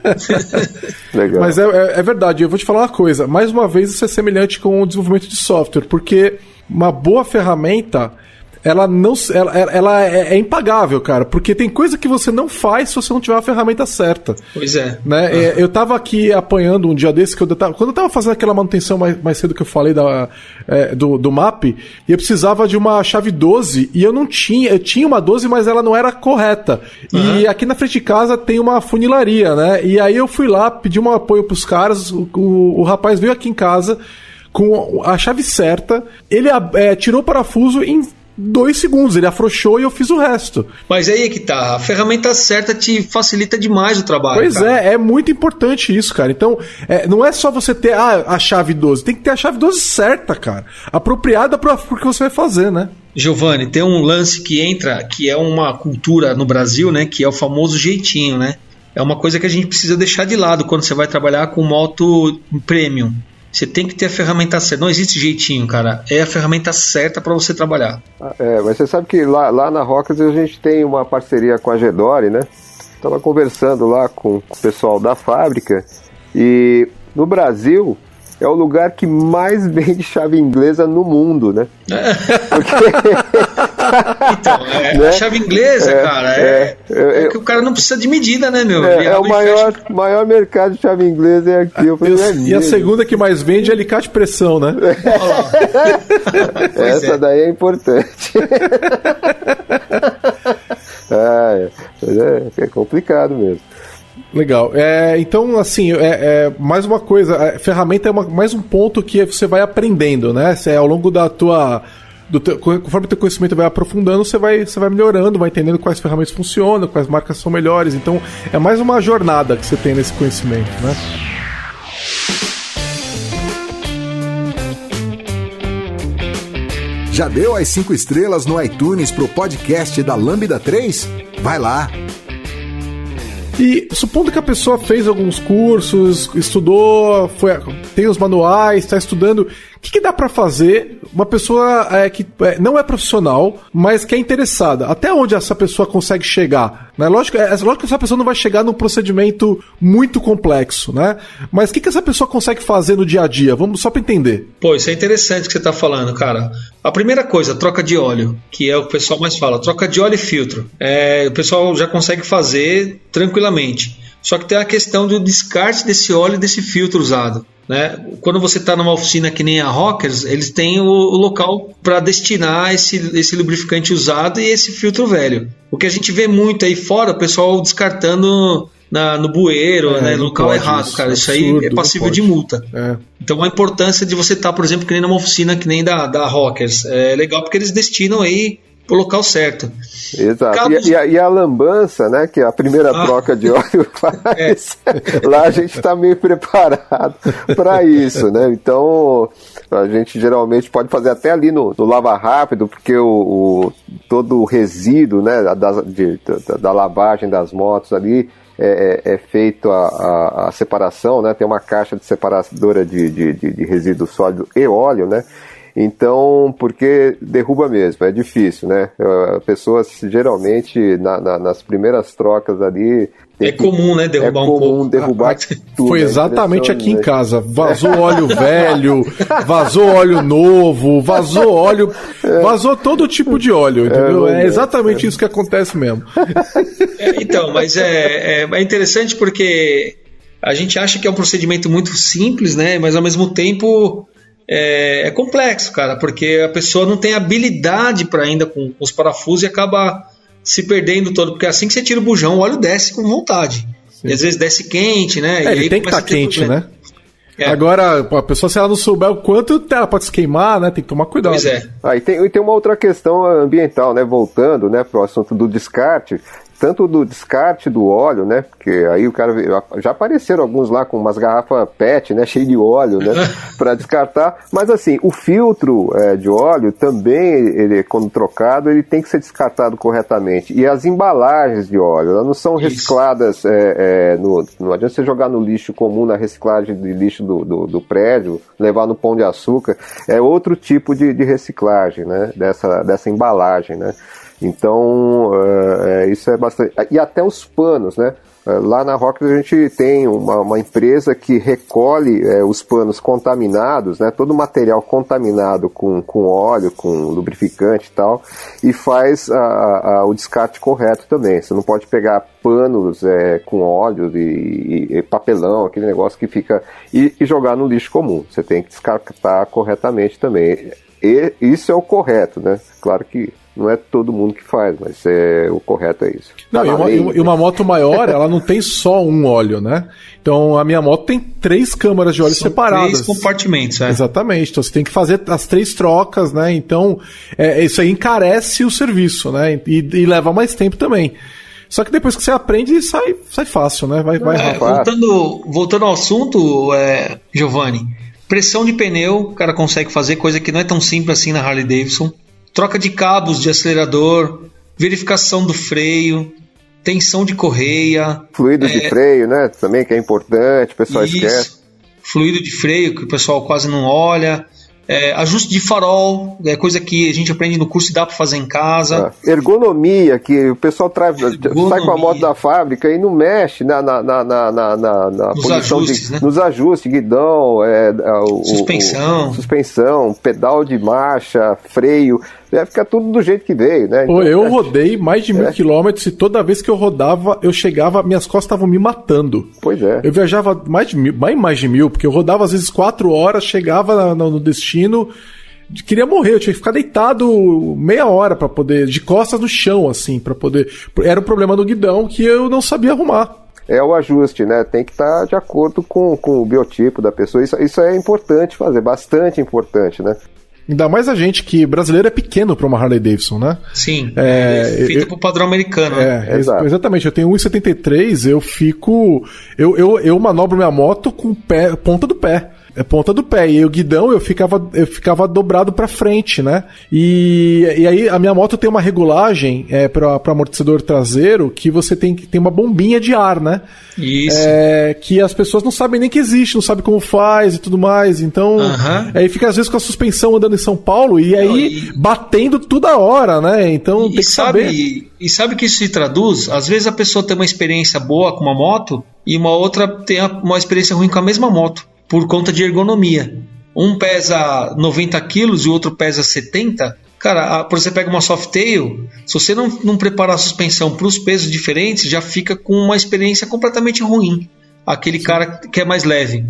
legal. Mas é, é, é, verdade, eu vou te falar uma coisa. Mais uma vez, isso é semelhante com o desenvolvimento de software, porque uma boa ferramenta ela não ela, ela é, é, impagável, cara, porque tem coisa que você não faz se você não tiver a ferramenta certa. Pois é. Né? Uhum. Eu tava aqui apanhando um dia desse, que eu tava, quando eu tava fazendo aquela manutenção mais, mais cedo que eu falei da, é, do, do map, e eu precisava de uma chave 12, e eu não tinha, eu tinha uma 12, mas ela não era correta. Uhum. E aqui na frente de casa tem uma funilaria, né? E aí eu fui lá, pedi um apoio pros caras, o, o, o rapaz veio aqui em casa com a chave certa, ele é, tirou o parafuso em dois segundos, ele afrouxou e eu fiz o resto. Mas aí é que tá, a ferramenta certa te facilita demais o trabalho. Pois cara. é, é muito importante isso, cara. Então, é, não é só você ter ah, a chave 12, tem que ter a chave 12 certa, cara. Apropriada para o que você vai fazer, né? Giovanni, tem um lance que entra, que é uma cultura no Brasil, né? Que é o famoso jeitinho, né? É uma coisa que a gente precisa deixar de lado quando você vai trabalhar com moto premium. Você tem que ter a ferramenta certa. Não existe jeitinho, cara. É a ferramenta certa para você trabalhar. Ah, é, mas você sabe que lá, lá na Rockers a gente tem uma parceria com a Gedore, né? Estava conversando lá com o pessoal da fábrica e no Brasil é o lugar que mais vende chave inglesa no mundo, né? Porque... então, é, né? a chave inglesa, é, cara, é, é, é, que o cara não precisa de medida, né, meu? É, é o maior, maior mercado de chave inglesa é aqui. Eu falei, e, a segunda que mais vende é alicate pressão, né? Essa daí é importante. É, é, é complicado mesmo. Legal. É, então, assim, é, é, mais uma coisa, a ferramenta é uma, mais um ponto que você vai aprendendo, né? Você, ao longo da tua. Teu, conforme o teu conhecimento vai aprofundando, você vai, você vai melhorando, vai entendendo quais ferramentas funcionam, quais marcas são melhores. Então, é mais uma jornada que você tem nesse conhecimento, né? Já deu as 5 estrelas no iTunes pro podcast da Lambda 3? Vai lá! E supondo que a pessoa fez alguns cursos, estudou, foi, tem os manuais, está estudando, o que, que dá para fazer uma pessoa é, que é, não é profissional, mas que é interessada? Até onde essa pessoa consegue chegar? Né? Lógico, é, lógico que essa pessoa não vai chegar num procedimento muito complexo, né? Mas o que, que essa pessoa consegue fazer no dia a dia? Vamos só para entender. Pô, isso é interessante que você está falando, cara. A primeira coisa, troca de óleo, que é o que o pessoal mais fala. Troca de óleo e filtro. É, o pessoal já consegue fazer tranquilamente. Só que tem a questão do descarte desse óleo e desse filtro usado. Né? Quando você está numa oficina que nem a Rockers, eles têm o, o local para destinar esse, esse lubrificante usado e esse filtro velho. O que a gente vê muito aí fora, o pessoal descartando na, no bueiro, é, né, no local errado, isso, cara. Isso absurdo, aí é passível de multa. É. Então a importância de você estar, tá, por exemplo, que nem numa oficina que nem da, da Rockers. É legal porque eles destinam aí pro local certo. Exato. Cabos... E, e, a, e, a, lambança, né? Que é a primeira ah. troca de óleo faz. É. Lá a gente está meio preparado para isso, né? Então a gente geralmente pode fazer até ali no, no lava rápido, porque o, o, todo o resíduo, né? Da, de, da, da lavagem das motos ali é, é, é feito a, a, a, separação, né? Tem uma caixa de separadora de, de, de, de resíduo sólido e óleo, né? Então, porque derruba mesmo, é difícil, né? Pessoas geralmente na, na, nas primeiras trocas ali. É comum, né? Derrubar é um comum derrubar tudo. Foi exatamente aqui em casa. Vazou óleo velho, vazou óleo novo, vazou óleo. Vazou todo tipo de óleo, entendeu? É, é exatamente isso que acontece mesmo. É, então, mas é, é, é interessante porque a gente acha que é um procedimento muito simples, né? Mas ao mesmo tempo é, é, complexo, cara, porque a pessoa não tem habilidade para ainda com os parafusos e acaba se perdendo todo, porque assim que você tira o bujão, o óleo desce com vontade. Sim. E às vezes desce quente, né? É, e ele tem que estar tá quente, né? É. Agora, a pessoa, se ela não souber o quanto ela pode se queimar, né? Tem que tomar cuidado. Pois é. Ah, e tem, e tem uma outra questão ambiental, né? Voltando, né, para o assunto do descarte tanto do descarte do óleo, né? Porque aí o cara já apareceram alguns lá com umas garrafas PET, né? Cheio de óleo, né? para descartar. Mas assim, o filtro é, de óleo também, ele quando trocado, ele tem que ser descartado corretamente. E as embalagens de óleo, elas não são recicladas. É, é, no, não adianta você jogar no lixo comum, na reciclagem de lixo do, do, do prédio, levar no pão de açúcar. É outro tipo de, de reciclagem, né? Dessa, dessa embalagem, né? Então, é, isso é bastante. E até os panos, né? É, lá na Rocket a gente tem uma, uma empresa que recolhe é, os panos contaminados, né, todo o material contaminado com, com óleo, com lubrificante e tal, e faz a, a, o descarte correto também. Você não pode pegar panos é, com óleo e, e, e, papelão, aquele negócio que fica. E, e jogar no lixo comum. Você tem que descartar corretamente também. E isso é o correto, né? Claro que não é todo mundo que faz, mas é, o correto é isso. Não, tá e, uma, lei, e, uma, moto maior, ela não tem só um óleo, né? Então a minha moto tem três câmaras de óleo São separadas. Três compartimentos, é. Exatamente. Então você tem que fazer as três trocas, né? Então é, isso aí encarece o serviço, né? E, e leva mais tempo também. Só que depois que você aprende, sai, sai fácil, né? Vai, vai é, voltando, voltando ao assunto, é, Giovanni, pressão de pneu, o cara consegue fazer coisa que não é tão simples assim na Harley Davidson troca de cabos de acelerador, verificação do freio, tensão de correia. Fluido é, de freio, né? Também que é importante, o pessoal isso, esquece. Fluido de freio, que o pessoal quase não olha. É, ajuste de farol, é coisa que a gente aprende no curso e dá para fazer em casa. Ah, ergonomia, que o pessoal traz, sai com a moto da fábrica e não mexe na, na, na, na, na, na nos posição ajustes, de, né? nos ajustes, guidão, é, é o, suspensão. O, suspensão, pedal de marcha, freio ia ficar tudo do jeito que veio, né? Então, Pô, eu é... rodei mais de mil é. quilômetros e toda vez que eu rodava, eu chegava, minhas costas estavam me matando. Pois é. Eu viajava mais de mil, mais, mais de mil, porque eu rodava às vezes quatro horas, chegava no destino queria morrer, eu tinha que ficar deitado meia hora para poder, de costas no chão, assim, para poder. Era um problema do guidão que eu não sabia arrumar. É o ajuste, né? Tem que estar tá de acordo com, com o biotipo da pessoa. Isso, isso é importante fazer, bastante importante, né? Ainda mais a gente que brasileiro é pequeno para uma Harley Davidson, né? Sim. É, é feito pro padrão americano. Né? É, Exato. exatamente. Eu tenho 1,73, eu fico. Eu, eu, eu manobro minha moto com pé, ponta do pé é ponta do pé. E o guidão eu ficava, eu ficava dobrado para frente, né? E, e aí a minha moto tem uma regulagem é, para amortecedor traseiro que você tem que tem uma bombinha de ar, né? Isso. É, que as pessoas não sabem nem que existe, não sabem como faz e tudo mais. Então, aí fica às vezes com a suspensão andando em São Paulo e aí e... batendo toda hora, né? Então e, tem que sabe, saber. E sabe que isso se traduz? Às vezes a pessoa tem uma experiência boa com uma moto e uma outra tem uma experiência ruim com a mesma moto por conta de ergonomia. Um pesa 90 quilos e o outro pesa 70. Cara, por você pega uma Softail, se você não, não preparar a suspensão para os pesos diferentes, já fica com uma experiência completamente ruim. Aquele cara que é mais leve.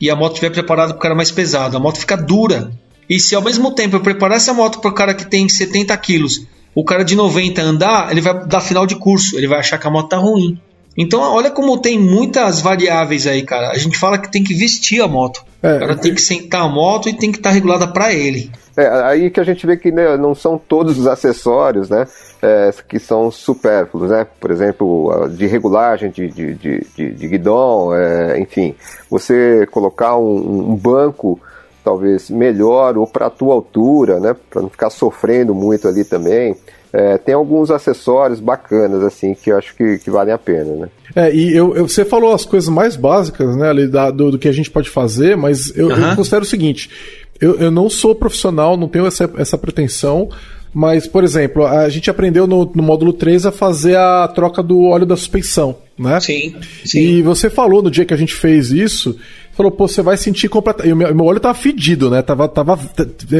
E a moto estiver preparada para o cara mais pesado. A moto fica dura. E se ao mesmo tempo eu preparar essa moto para o cara que tem 70 quilos, o cara de 90 andar, ele vai dar final de curso. Ele vai achar que a moto tá ruim. Então, olha como tem muitas variáveis aí, cara. A gente fala que tem que vestir a moto. É, o cara tem que sentar a moto e tem que estar tá regulada para ele. É, aí que a gente vê que né, não são todos os acessórios, né? É, que são supérfluos, né? Por exemplo, de regulagem de, de, de, de, de guidão, é, enfim. Você colocar um, um banco talvez melhor ou para a tua altura, né? Para não ficar sofrendo muito ali também. É, tem alguns acessórios bacanas, assim, que eu acho que, que valem a pena, né? É, e eu, eu, você falou as coisas mais básicas, né, ali da, do, do, que a gente pode fazer, mas eu, eu considero o seguinte: eu, eu não sou profissional, não tenho essa, essa pretensão, mas, por exemplo, a gente aprendeu no, no, módulo 3 a fazer a troca do óleo da suspensão, né? Sim, sim. E você falou no dia que a gente fez isso, falou, pô, você vai sentir completamente. O meu, meu óleo tava fedido, né? Tava, tava,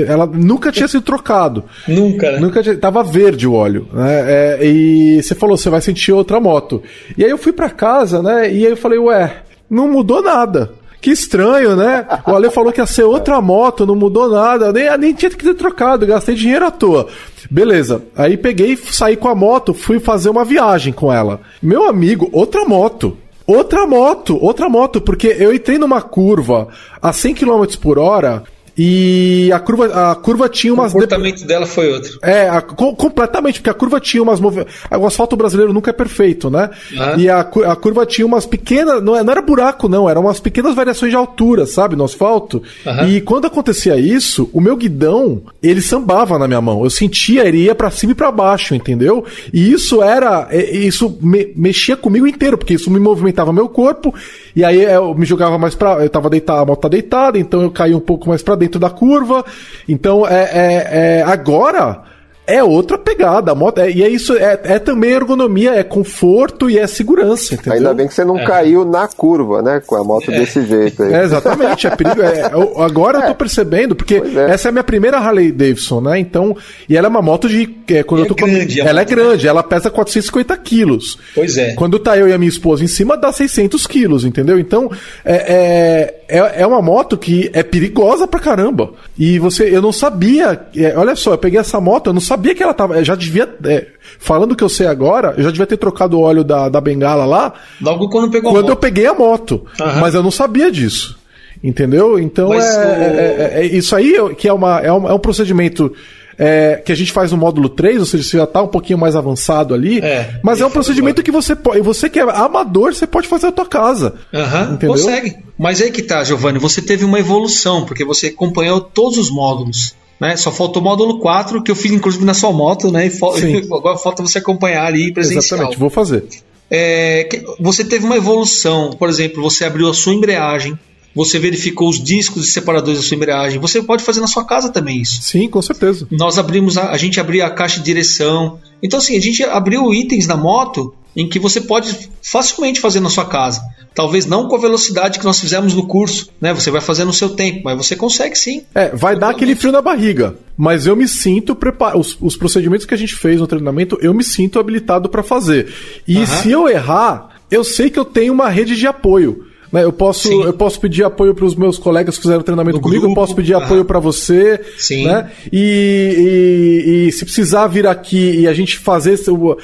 ela nunca tinha sido trocado. nunca, né? Nunca tinha, tava verde o óleo, né? É, e você falou, você vai sentir outra moto. E aí eu fui para casa, né? E aí eu falei, ué, não mudou nada. Que estranho, né? O Ale falou que ia ser outra moto, não mudou nada, nem, nem tinha que ter trocado, gastei dinheiro à toa. Beleza, aí peguei, saí com a moto, fui fazer uma viagem com ela. Meu amigo, outra moto. Outra moto, outra moto, porque eu entrei numa curva a 100 km por hora e a curva, a curva tinha umas. O comportamento de... dela foi outro. É, a, com, completamente, porque a curva tinha umas. Movi... O asfalto brasileiro nunca é perfeito, né? Ah. E a, a curva tinha umas pequenas. Não, é, não era buraco, não, eram umas pequenas variações de altura, sabe, no asfalto. E quando acontecia isso, o meu guidão, ele sambava na minha mão. Eu sentia, ele ia pra cima e pra baixo, entendeu? E isso era. É, isso me, mexia comigo inteiro, porque isso me movimentava meu corpo. E aí eu me jogava mais pra. Eu tava deitado, a moto tá deitada, então eu caí um pouco mais pra dentro dentro da curva. Então, é, é, é agora é outra pegada. A moto, é, e é isso, é, é, também ergonomia, é conforto e é segurança, entendeu? Ainda bem que você não é. caiu na curva, né? Com a moto é. desse jeito aí. É, exatamente, é perigo. É, agora eu tô percebendo, porque essa é a minha primeira Harley Davidson, né? Então, e ela é uma moto de. quando eu tô grande, com, ela é grande, ela pesa 450 quilos. Pois é. Quando tá eu e a minha esposa em cima, dá 600 quilos, entendeu? Então, é, é, é uma moto que é perigosa pra caramba. E você, eu não sabia. olha só, eu peguei essa moto, eu não sabia sabia que ela tava. Já devia. É, falando o que eu sei agora, eu já devia ter trocado o óleo da, da bengala lá. Logo quando pegou Quando eu peguei a moto. Uhum. Mas eu não sabia disso. Entendeu? Então é, o... é, é, é, isso aí que é, uma, é, um, é um procedimento. É, que a gente faz no módulo 3, ou seja, você já está um pouquinho mais avançado ali. É, mas é um procedimento que você pode. Você que é amador, você pode fazer na tua casa. Uhum, entendeu? Consegue. Mas aí que tá, Giovanni, você teve uma evolução, porque você acompanhou todos os módulos. Né? Só faltou o módulo 4, que eu fiz inclusive na sua moto, né? E agora falta você acompanhar ali presencial. Exatamente, vou fazer. É, você teve uma evolução, por exemplo, você abriu a sua embreagem, você verificou os discos e separadores da sua embreagem. Você pode fazer na sua casa também isso. Sim, com certeza. Nós abrimos a, a gente abriu a caixa de direção. Então assim, a gente abriu itens na moto em que você pode facilmente fazer na sua casa. Talvez não com a velocidade que nós fizemos no curso, né? Você vai fazer no seu tempo, mas você consegue sim. É, vai dar aquele frio na barriga, mas eu me sinto preparado. Os, os, procedimentos que a gente fez no treinamento, eu me sinto habilitado para fazer. E se eu errar, eu sei que eu tenho uma rede de apoio. Né? Eu, posso, eu posso pedir apoio para os meus colegas que fizeram treinamento No comigo, grupo, eu posso pedir aham. apoio para você. Sim. Né? E, e- e se precisar vir aqui e a gente fazer, esse- o-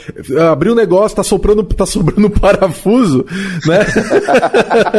abrir um negócio, tá soprando, tá sobrando um parafuso, né?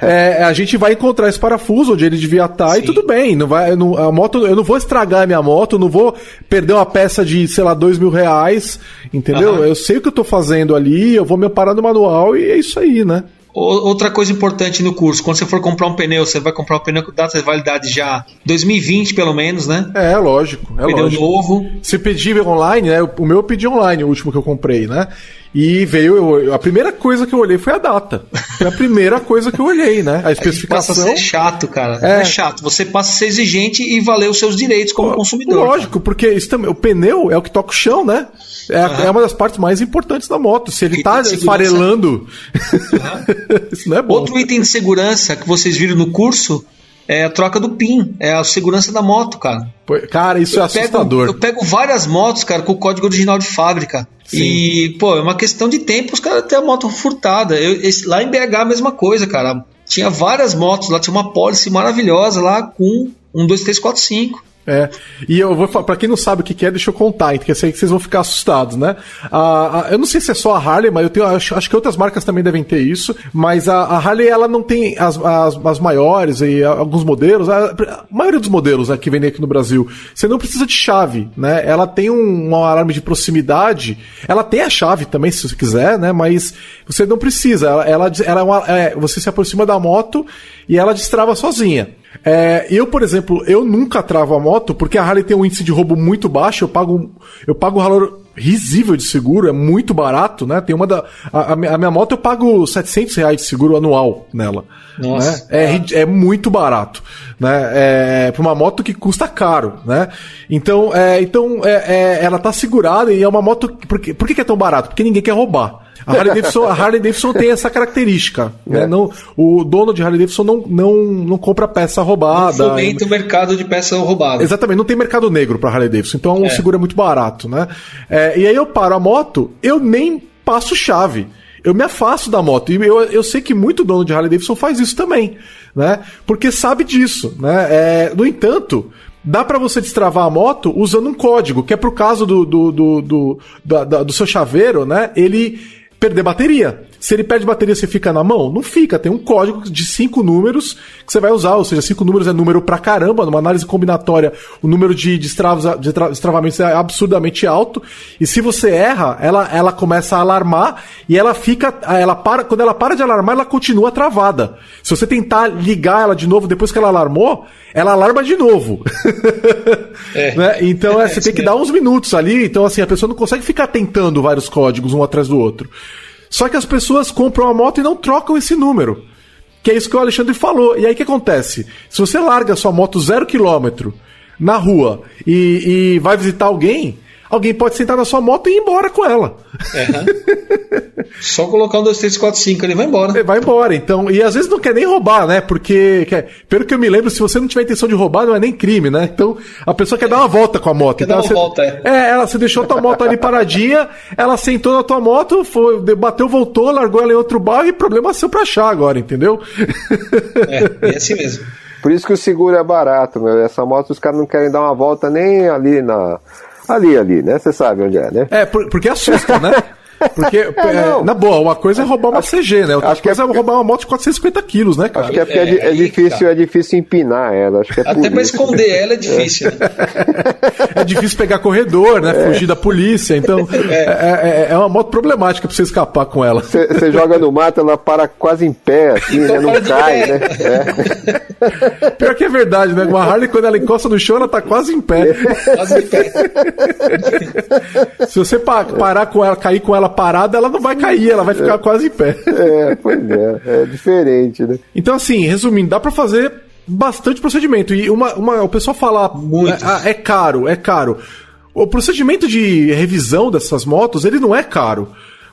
É, a gente vai encontrar esse parafuso onde ele devia estar e Sim. tudo bem. Não vai, não- a moto, eu não vou estragar a minha moto, não vou perder uma peça de, sei lá, dois mil reais, entendeu? Aham. Eu sei o que eu tô fazendo ali, eu vou me parar no manual e é isso aí, né? Outra coisa importante no curso, quando você for comprar um pneu, você vai comprar um pneu com data de validade já 2020 pelo menos, né? É, lógico, é pneu lógico. novo. Se pedir online, né? O meu eu pedi online, o último que eu comprei, né? E veio, eu- a primeira coisa que eu olhei foi a data. Foi a primeira coisa que eu olhei, né? A Passa a especificação. ser chato, cara. É. É chato. Você passa a ser exigente e valer os seus direitos como consumidor. Lógico, porque isso também, o pneu é o que toca o chão, né? É, é uma das partes mais importantes da moto. Se ele E tá segurança. esfarelando, isso não é bom. Outro item de segurança que vocês viram no curso é a troca do PIN. É a segurança da moto, cara. Cara, isso é Eu pego- assustador. eu pego várias motos, cara, com o código original de fábrica. E, pô, é uma questão de tempo os caras ter a moto furtada. Eu- esse- lá em BH a mesma coisa, cara. Tinha várias motos lá, tinha uma policy maravilhosa lá com um, dois, três, quatro, cinco. É, e eu vou pra quem não sabe o que é, deixa eu contar, porque sei que vocês vão ficar assustados, né? A- a- eu não sei se é só a Harley, mas eu tenho, acho, acho que outras marcas também devem ter isso, mas a, a Harley, ela não tem as, as, as maiores e alguns modelos, a, a maioria dos modelos né, que vendem aqui no Brasil, você não precisa de chave, né? Ela tem um, um alarme de proximidade, ela tem a chave também, se você quiser, né? Mas você não precisa, ela, ela, ela é uma- é, você se aproxima da moto e ela destrava sozinha. É, eu, por exemplo, eu nunca travo a moto porque a Harley tem um índice de roubo muito baixo. Eu pago, eu pago um valor risível de seguro, é muito barato, né? Tem uma da. A, a minha moto eu pago 700 reais de seguro anual nela. Nossa. né? É, é muito barato, né? É, pra uma moto que custa caro, né? Então, é, então é, é, ela tá segurada e é uma moto. Por, que- por que que é tão barato? Porque ninguém quer roubar. A Harley Davidson, a Harley Davidson tem essa característica. Né? É. Não, o dono de Harley Davidson não, não, não compra peça roubada. Fomenta o mercado de peça roubada. Exatamente, não tem mercado negro pra Harley Davidson, então o É. seguro é muito barato, né? É, e aí eu paro a moto, eu nem passo chave. Eu me afasto da moto. E eu, eu sei que muito dono de Harley Davidson faz isso também, né? Porque sabe disso, né? É, no entanto, dá pra você destravar a moto usando um código, que é pro caso do, do, do, do, da- do seu chaveiro, né? Ele perder bateria. Se ele perde bateria, você fica na mão? Não fica. Tem um código de cinco números que você vai usar. Ou seja, cinco números é número pra caramba. Numa análise combinatória, o número de, destravos, de tra- destravamentos é absurdamente alto. E se você erra, ela, ela começa a alarmar e ela fica. Ela para, quando ela para de alarmar, ela continua travada. Se você tentar ligar ela de novo depois que ela alarmou, ela alarma de novo. É. Né? Então é, É, você tem que dar uns minutos ali. Então, assim, a pessoa não consegue ficar tentando vários códigos um atrás do outro. Só que as pessoas compram a moto e não trocam esse número. Que é isso que o Alexandre falou. E aí o que acontece? Se você larga sua moto zero quilômetro na rua e, e vai visitar alguém, alguém pode sentar na sua moto e ir embora com ela. Aham. Só colocar um, dois, três, quatro, cinco, ele vai embora. Vai embora, então. E às vezes não quer nem roubar, né? Porque, quer- pelo que eu me lembro, se você não tiver intenção de roubar, não é nem crime, né? Então, a pessoa quer dar uma volta com a moto. Quer então, dar uma você, volta, é. É, ela, você deixou a tua moto ali paradinha, ela sentou na tua moto, foi, bateu, voltou, largou ela em outro bairro e problema seu pra achar agora, entendeu? É, é assim mesmo. Por isso que o seguro é barato, meu. Essa moto os caras não querem dar uma volta nem ali na. Ali, ali, né? Você sabe onde é, né? É, por- porque assusta, né? Porque, é, não. na boa, uma coisa é roubar uma CG, né? Outra acho que coisa é é roubar uma moto de 450 quilos, né, cara? Acho que é porque é, É, é que difícil, tá. é difícil empinar ela. Acho que é Até pra isso. esconder ela é difícil, né? É difícil pegar corredor, né? Fugir da polícia. Então, é, é- é uma moto problemática pra você escapar com ela. Você joga no mato, ela para quase em pé, assim, né? Então Não para de cai, né? É. Pior que é verdade, né? Uma Harley, quando ela encosta no chão, ela tá quase em pé. Quase de pé. Se você pa- parar com ela, cair com ela parada, ela não vai cair, ela vai ficar quase em pé. É, pois é, é diferente, né? Então, assim, resumindo, dá pra fazer bastante procedimento. E uma, uma, o pessoal fala, Muito. é, ah, é caro, é caro. O procedimento de revisão dessas motos, ele não é caro.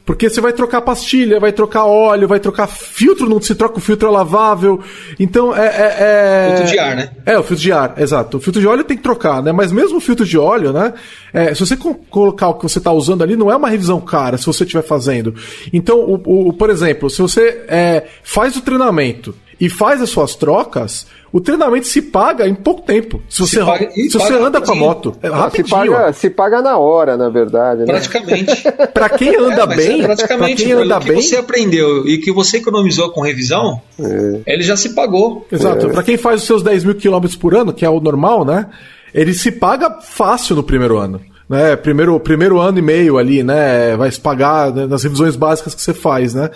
Porque você vai trocar pastilha, vai trocar óleo, vai trocar filtro, não se troca o filtro é lavável. Então é, é, é. Filtro de ar, né? É, o filtro de ar, exato. O filtro de óleo tem que trocar, né? Mas mesmo o filtro de óleo, né? É, se você colocar o que você está usando ali, não é uma revisão cara se você estiver fazendo. Então, o, o, por exemplo, se você é, faz o treinamento e faz as suas trocas, o treinamento se paga em pouco tempo. Se você, se, paga, se você anda com a moto, é rapidinho. Se paga, se paga na hora, na verdade. Né? Praticamente. para quem anda é, bem, é praticamente quem anda o que bem, você aprendeu e que você economizou com revisão, é. ele já se pagou. Exato. É. Para quem faz os seus 10 mil quilômetros por ano, que é o normal, né? Ele se paga fácil no primeiro ano né? Primeiro, primeiro ano e meio ali, né? Vai se pagar né, nas revisões básicas que você faz, né?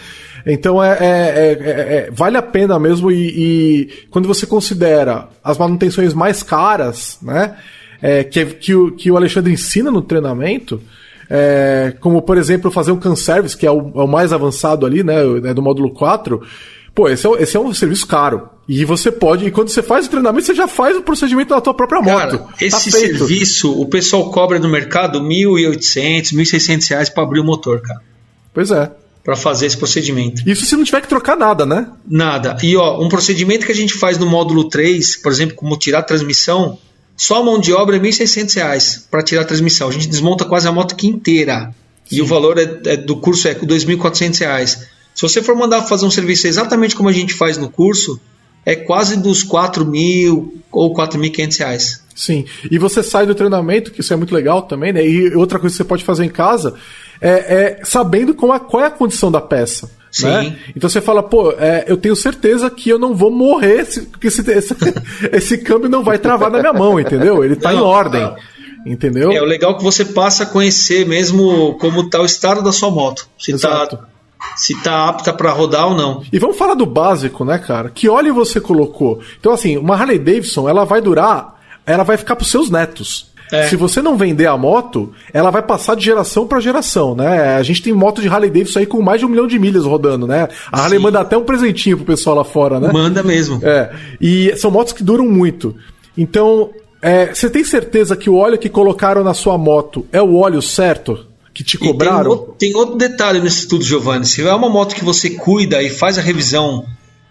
Então é, é, é, é vale a pena mesmo e, e, quando você considera as manutenções mais caras, né? que, que, o, que o Alexandre ensina no treinamento, como por exemplo fazer um can service, que é o, o mais avançado ali, né? Do módulo 4 Pô, esse é, esse é um serviço caro. E você pode, e quando você faz o treinamento, você já faz o procedimento na tua própria moto. Cara, tá esse tá serviço, o pessoal cobra no mercado R$ 1.800, 1.600 reais para abrir o motor, cara. Pois é. Para fazer esse procedimento. Isso se não tiver que trocar nada, né? Nada. E ó, um procedimento que a gente faz no módulo 3, por exemplo, como tirar a transmissão, só a mão de obra é R$ 1.600 para tirar a transmissão. A gente desmonta quase a moto inteira. Sim. E o valor é, é, do curso é R$ 2.400. Se você for mandar fazer um serviço exatamente como a gente faz no curso, é quase dos 4 mil ou 4.500 reais. Sim, e você sai do treinamento, que isso é muito legal também, né? E outra coisa que você pode fazer em casa é, é sabendo qual é, qual é a condição da peça. Sim. Né? Então você fala, pô, é, eu tenho certeza que eu não vou morrer, porque esse, esse, esse câmbio não vai travar na minha mão, entendeu? Ele está em ordem. Não. Entendeu? É o legal que você passa a conhecer mesmo como está o estado da sua moto. Se está se tá apta para rodar ou não. E vamos falar do básico, né, cara? Que óleo você colocou? Então, assim, uma Harley Davidson, ela vai durar, ela vai ficar pros seus netos. É. Se você não vender a moto, ela vai passar de geração para geração, né? A gente tem moto de Harley Davidson aí com mais de um milhão de milhas rodando, né? A Harley Sim. manda até um presentinho pro pessoal lá fora, né? Manda mesmo. É. E são motos que duram muito. Então, é, você tem certeza que o óleo que colocaram na sua moto é o óleo certo? Que te cobraram. Tem outro, tem outro, detalhe nesse estudo, Giovanni. Se é uma moto que você cuida e faz a revisão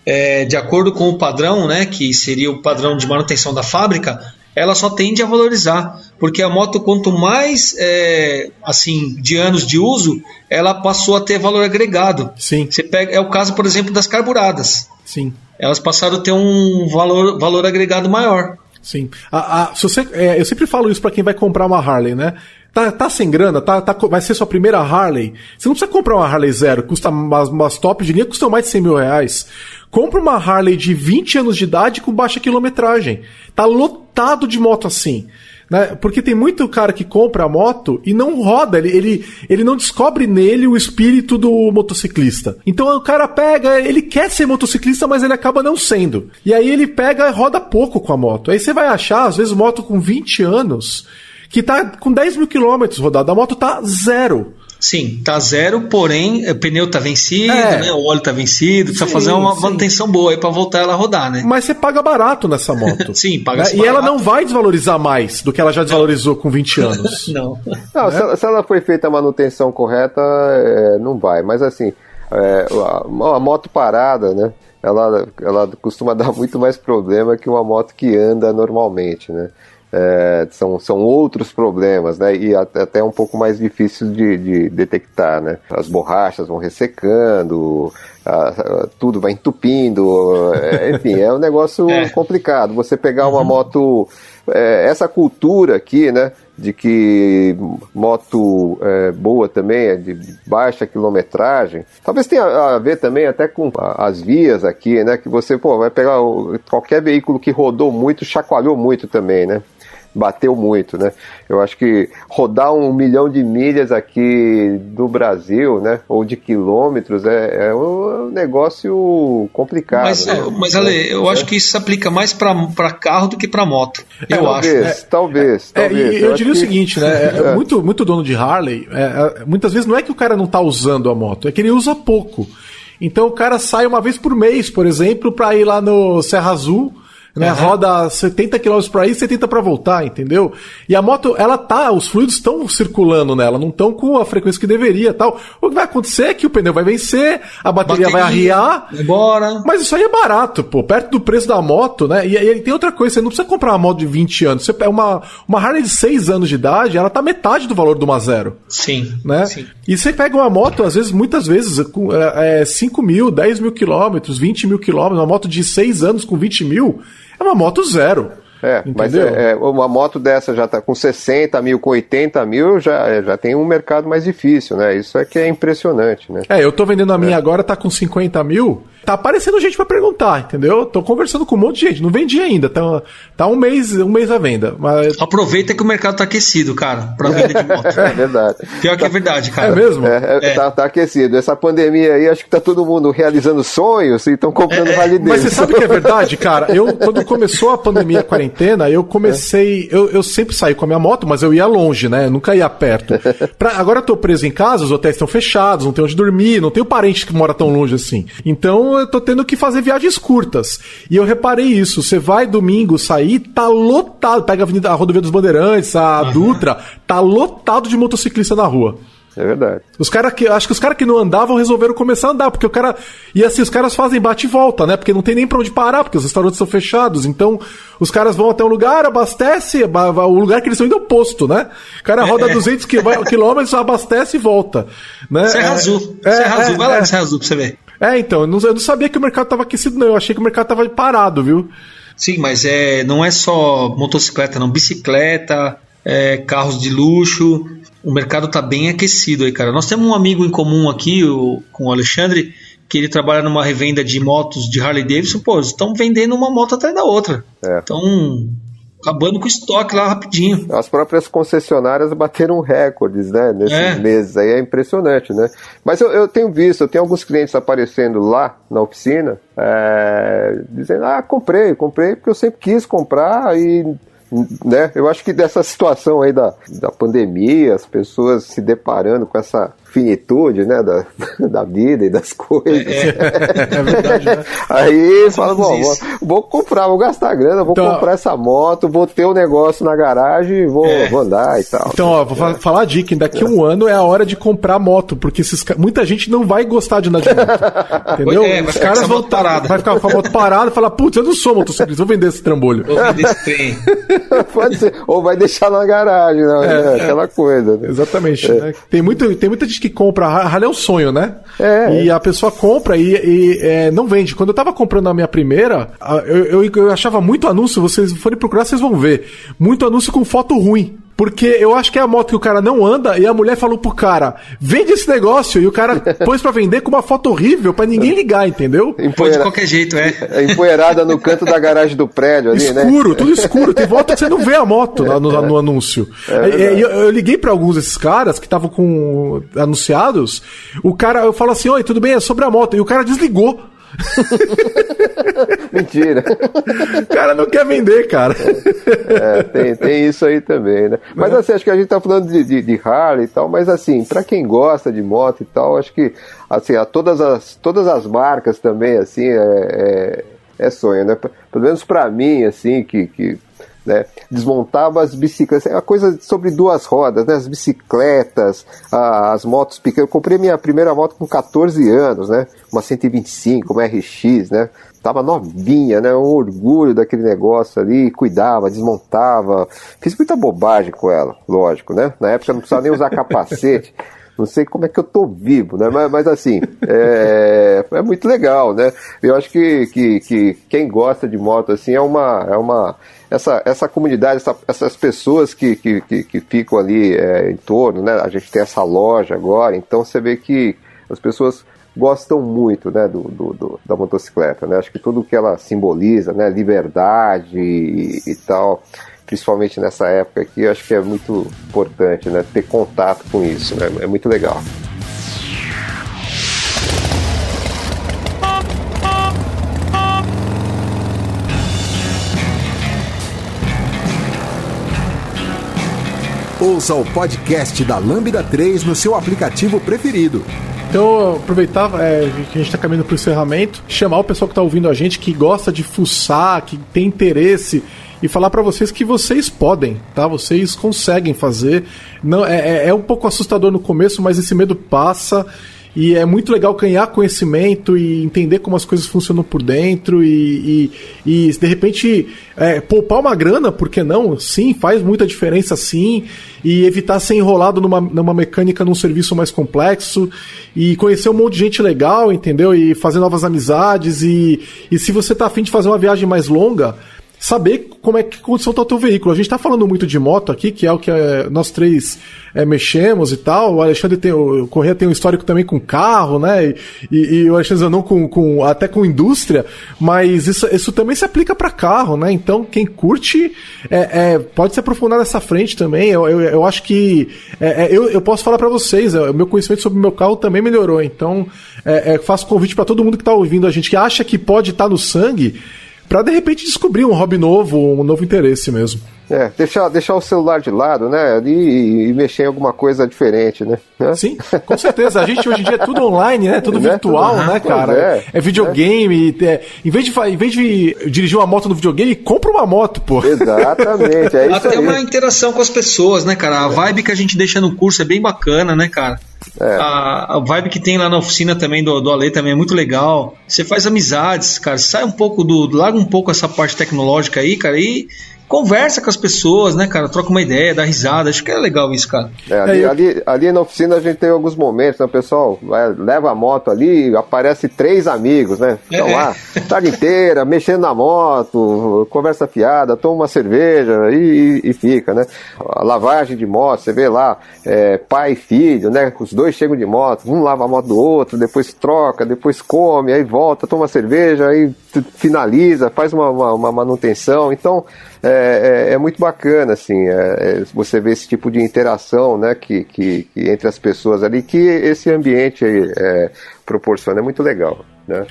é, de acordo com o padrão, né, que seria o padrão de manutenção da fábrica, ela só tende a valorizar, porque a moto quanto mais é, assim de anos de uso, ela passou a ter valor agregado. Sim. Você pega, é o caso, por exemplo, das carburadas. Sim. Elas passaram a ter um valor, valor agregado maior. Sim. A, a, se você, é, eu sempre falo isso para quem vai comprar uma Harley, né? Tá, tá sem grana, tá, tá, vai ser sua primeira Harley. Você não precisa comprar uma Harley zero, custa umas, umas top de linha, custam mais de 100 mil reais. Compra uma Harley de 20 anos de idade com baixa quilometragem. Tá lotado de moto assim. Né? Porque tem muito cara que compra a moto e não roda, ele, ele, ele não descobre nele o espírito do motociclista. Então o cara pega, ele quer ser motociclista, mas ele acaba não sendo. E aí ele pega e roda pouco com a moto. Aí você vai achar, às vezes, moto com 20 anos que tá com 10 mil quilômetros rodado. A moto tá zero. Sim, tá zero, porém o pneu tá vencido, é. né? O óleo tá vencido, precisa sim, fazer uma sim. manutenção boa aí para voltar ela a rodar, né? Mas você paga barato nessa moto. sim, paga né? E ela não vai desvalorizar mais do que ela já desvalorizou com 20 anos. não. não se, ela, se, ela foi feita a manutenção correta, é, não vai. Mas assim, é, a, a moto parada, né? Ela, ela costuma dar muito mais problema que uma moto que anda normalmente, né? É, são, são outros problemas, né? E até um pouco mais difícil de, de detectar, né? As borrachas vão ressecando, a, a, tudo vai entupindo, é, enfim, é um negócio é. complicado. Você pegar uma uhum. moto, é, essa cultura aqui, né? De que moto é, boa também é de baixa quilometragem. Talvez tenha a ver também até com as vias aqui, né? Que você pô, vai pegar qualquer veículo que rodou muito, chacoalhou muito também, né? Bateu muito, né? Eu acho que rodar um milhão de milhas aqui do Brasil, né? Ou de quilômetros, é, é um negócio complicado. Mas, né? mas Ale, eu é. acho que isso se aplica mais para carro do que para moto. Eu talvez, acho. Talvez, é, talvez. eu, eu diria que... o seguinte, né? É, muito, muito dono de Harley, muitas vezes não é que o cara não tá usando a moto, é que ele usa pouco. Então o cara sai uma vez por mês, por exemplo, para ir lá no Serra Azul né? Uhum. Roda 70 km para ir, 70 para voltar, entendeu? E a moto, ela tá, os fluidos estão circulando nela, não estão com a frequência que deveria, tal. O que vai acontecer é que o pneu vai vencer, a bateria, bateria vai arriar. Embora. Mas isso aí é barato, pô, perto do preço da moto, né? E, e tem outra coisa, você não precisa comprar uma moto de 20 anos. Você pega uma uma Harley de 6 anos de idade, ela tá metade do valor do uma zero. Sim. Né? Sim. E você pega uma moto, às vezes, muitas vezes, com é, 5 é, mil, 10 mil quilômetros, 20 mil quilômetros, uma moto de 6 anos com 20 mil, é uma moto zero. É, Entendeu? mas é, é, uma moto dessa já está com 60 mil, com 80 mil, já, já tem um mercado mais difícil, né? Isso é que é impressionante, né? É, eu tô vendendo a minha é. agora, tá com 50 mil, tá aparecendo gente para perguntar, entendeu? Tô conversando com um monte de gente, não vendi ainda, tá, tá um mês um mês à venda. Mas... Aproveita que o mercado tá aquecido, cara, pra venda de moto. é verdade. Pior que é verdade, cara. É mesmo? É, é, Tá, tá, aquecido. Essa pandemia aí, acho que tá todo mundo realizando sonhos e estão comprando é, validez. Mas você sabe que é verdade, cara? Eu, quando começou a pandemia, a quarentena, eu comecei, eu, eu sempre saí com a minha moto, mas eu ia longe, né? Eu nunca ia perto. Pra, agora eu tô preso em casa, os hotéis estão fechados, não tenho onde dormir, não tenho parente que mora tão longe assim. Então eu tô tendo que fazer viagens curtas. E eu reparei isso. Você vai domingo sair, tá lotado. Pega a, Avenida, a Rodovia dos Bandeirantes, a uhum. Dutra, tá lotado de motociclista na rua. É verdade. Os caras que. Acho que os caras que não andavam resolveram começar a andar, porque o cara. E assim, os caras fazem bate e volta, né? Porque não tem nem pra onde parar, porque os restaurantes são fechados. Então, os caras vão até um lugar, abastece, o lugar que eles estão indo é o posto, né? O cara roda é. 200 quilômetros, abastece e volta. Né? Serra é, Azul. É, Serra Azul, vai lá no Serra Azul pra você ver. É, então, eu não, eu não sabia que o mercado estava aquecido, não. Eu achei que o mercado estava parado, viu? Sim, mas é, não é só motocicleta, não. Bicicleta, é, carros de luxo. O mercado está bem aquecido aí, cara. Nós temos um amigo em comum aqui, o, com o Alexandre, que ele trabalha numa revenda de motos de Harley Davidson. Pô, estão vendendo uma moto atrás da outra. É. Então, acabando com o estoque lá rapidinho. As próprias concessionárias bateram recordes, né, nesses é. meses aí, é impressionante, né? Mas eu, eu, tenho visto, eu tenho alguns clientes aparecendo lá na oficina, é, dizendo, ah, comprei, comprei porque eu sempre quis comprar e né? Eu acho que dessa situação aí da, da pandemia, as pessoas se deparando com essa finitude, né, da, da vida e das coisas. É, é, é verdade, né? Aí fala, bom, vou, vou, comprar, vou gastar grana, vou então, comprar essa moto, vou ter um negócio na garagem, vou, é. vou andar e tal. Então, ó, vou é. falar a dica, daqui a um ano é a hora de comprar moto, porque esses, muita gente não vai gostar de andar de moto, entendeu? É, Os caras vão parada. vai ficar com a moto parada e falar, putz, eu não sou motociclista, vou vender esse trambolho. Vou vender esse trem. Pode ser, ou vai deixar na garagem, né? É, aquela coisa. Né? Exatamente. Né? Tem, muito, tem muita gente que compra. Harley é um sonho, né? É. E a pessoa compra e, e é, não vende. Quando eu tava comprando a minha primeira, eu, eu, eu achava muito anúncio, vocês forem procurar, vocês vão ver. Muito anúncio com foto ruim. Porque eu acho que é a moto que o cara não anda e a mulher falou pro cara: vende esse negócio. E o cara pôs pra vender com uma foto horrível pra ninguém ligar, entendeu? Empoeira... de qualquer jeito, é. é. Empoeirada no canto da garagem do prédio ali, escuro, né? Escuro, tudo escuro. Tem volta que você não vê a moto no, no, no anúncio. É eu, eu, liguei pra alguns desses caras que estavam com anunciados. O cara, eu falo assim: oi, tudo bem? É sobre a moto. E o cara desligou. Mentira. O cara não quer vender, cara. É, tem, tem isso aí também, né? Mas é. assim, acho que a gente tá falando de, de, de Harley e tal, mas assim, para quem gosta de moto e tal, acho que assim, a todas as, todas as marcas também, assim, é, é, é sonho, né? Pelo menos para mim, assim, que, que né? Desmontava as bicicletas, é uma coisa sobre duas rodas, né? As bicicletas, as motos pequenas. Eu comprei minha primeira moto com 14 anos, né? Uma 125, uma RX, né? Tava novinha, né? Um orgulho daquele negócio ali, cuidava, desmontava. Fiz muita bobagem com ela, lógico, né? Na época não precisava nem usar capacete. Não sei como é que eu tô vivo, né? Mas, mas assim, é, é, muito legal, né? Eu acho que, que, que quem gosta de moto assim é uma, é uma essa, essa comunidade, essa, essas pessoas que, que, que, que ficam ali é, em torno, né? A gente tem essa loja agora, então você vê que as pessoas gostam muito né, do, do, do, da motocicleta. Né? Acho que tudo que ela simboliza, né, liberdade e, e tal, principalmente nessa época aqui, acho que é muito importante né, ter contato com isso. Né? É muito legal. Ouça o podcast da Lambda 3 no seu aplicativo preferido Então, aproveitar é, que a gente está caminhando para o encerramento, chamar o pessoal que está ouvindo a gente, que gosta de fuçar, que tem interesse e falar para vocês que vocês podem, tá? Vocês conseguem fazer. Não é, é, é um pouco assustador no começo, mas esse medo passa. E é muito legal ganhar conhecimento e entender como as coisas funcionam por dentro e, e, e de repente é, poupar uma grana, por que não? Sim, faz muita diferença sim. E evitar ser enrolado numa, numa mecânica num serviço mais complexo e conhecer um monte de gente legal, entendeu? E fazer novas amizades. E, e se você tá afim de fazer uma viagem mais longa, saber como é que condição está o teu veículo. A gente está falando muito de moto aqui, que é o que é, nós três é, mexemos e tal. O Alexandre tem, o Correia tem um histórico também com carro, né? E, e, e o Alexandre não com, com, até com indústria, mas isso, isso também se aplica para carro, né? Então quem curte é, é, pode se aprofundar nessa frente também. Eu, eu, eu acho que é, é, eu, eu posso falar para vocês, o meu conhecimento sobre o meu carro também melhorou. Então faço convite para todo mundo que está ouvindo a gente que acha que pode estar tá no sangue para de repente descobrir um hobby novo, um novo interesse mesmo. É, deixar, deixar o celular de lado, né? E, e, mexer em alguma coisa diferente, né? Sim, com certeza. A gente hoje em dia é tudo online, né? Tudo né? virtual, tudo, né, cara? É, é videogame. É. Em, vez de, em vez de dirigir uma moto no videogame, compra uma moto, pô. Exatamente. É isso Até aí. uma interação com as pessoas, né, cara? A vibe que a gente deixa no curso é bem bacana, né, cara? É. A, a, vibe que tem lá na oficina também do, do Ale também é muito legal. Você faz amizades, cara. Sai um pouco do. Larga um pouco essa parte tecnológica aí, cara, e conversa com as pessoas, né, cara? Troca uma ideia, dá risada. Acho que é legal isso, cara. É, ali, é, ali, ali, na oficina a gente tem alguns momentos, né? O pessoal vai, leva a moto ali, aparece três amigos, né? Estão é. lá, tarde inteira, mexendo na moto, conversa fiada, toma uma cerveja e, e, fica, né? A lavagem de moto, você vê lá, é, pai e filho, né? Os dois chegam de moto, um lava a moto do outro, depois troca, depois come, aí volta, toma cerveja, aí finaliza, faz uma, uma, uma manutenção. Então, é, é, é, muito bacana, assim, é, é, você vê esse tipo de interação, né, que, que, que entre as pessoas ali, que esse ambiente aí, é, proporciona, é muito legal, né?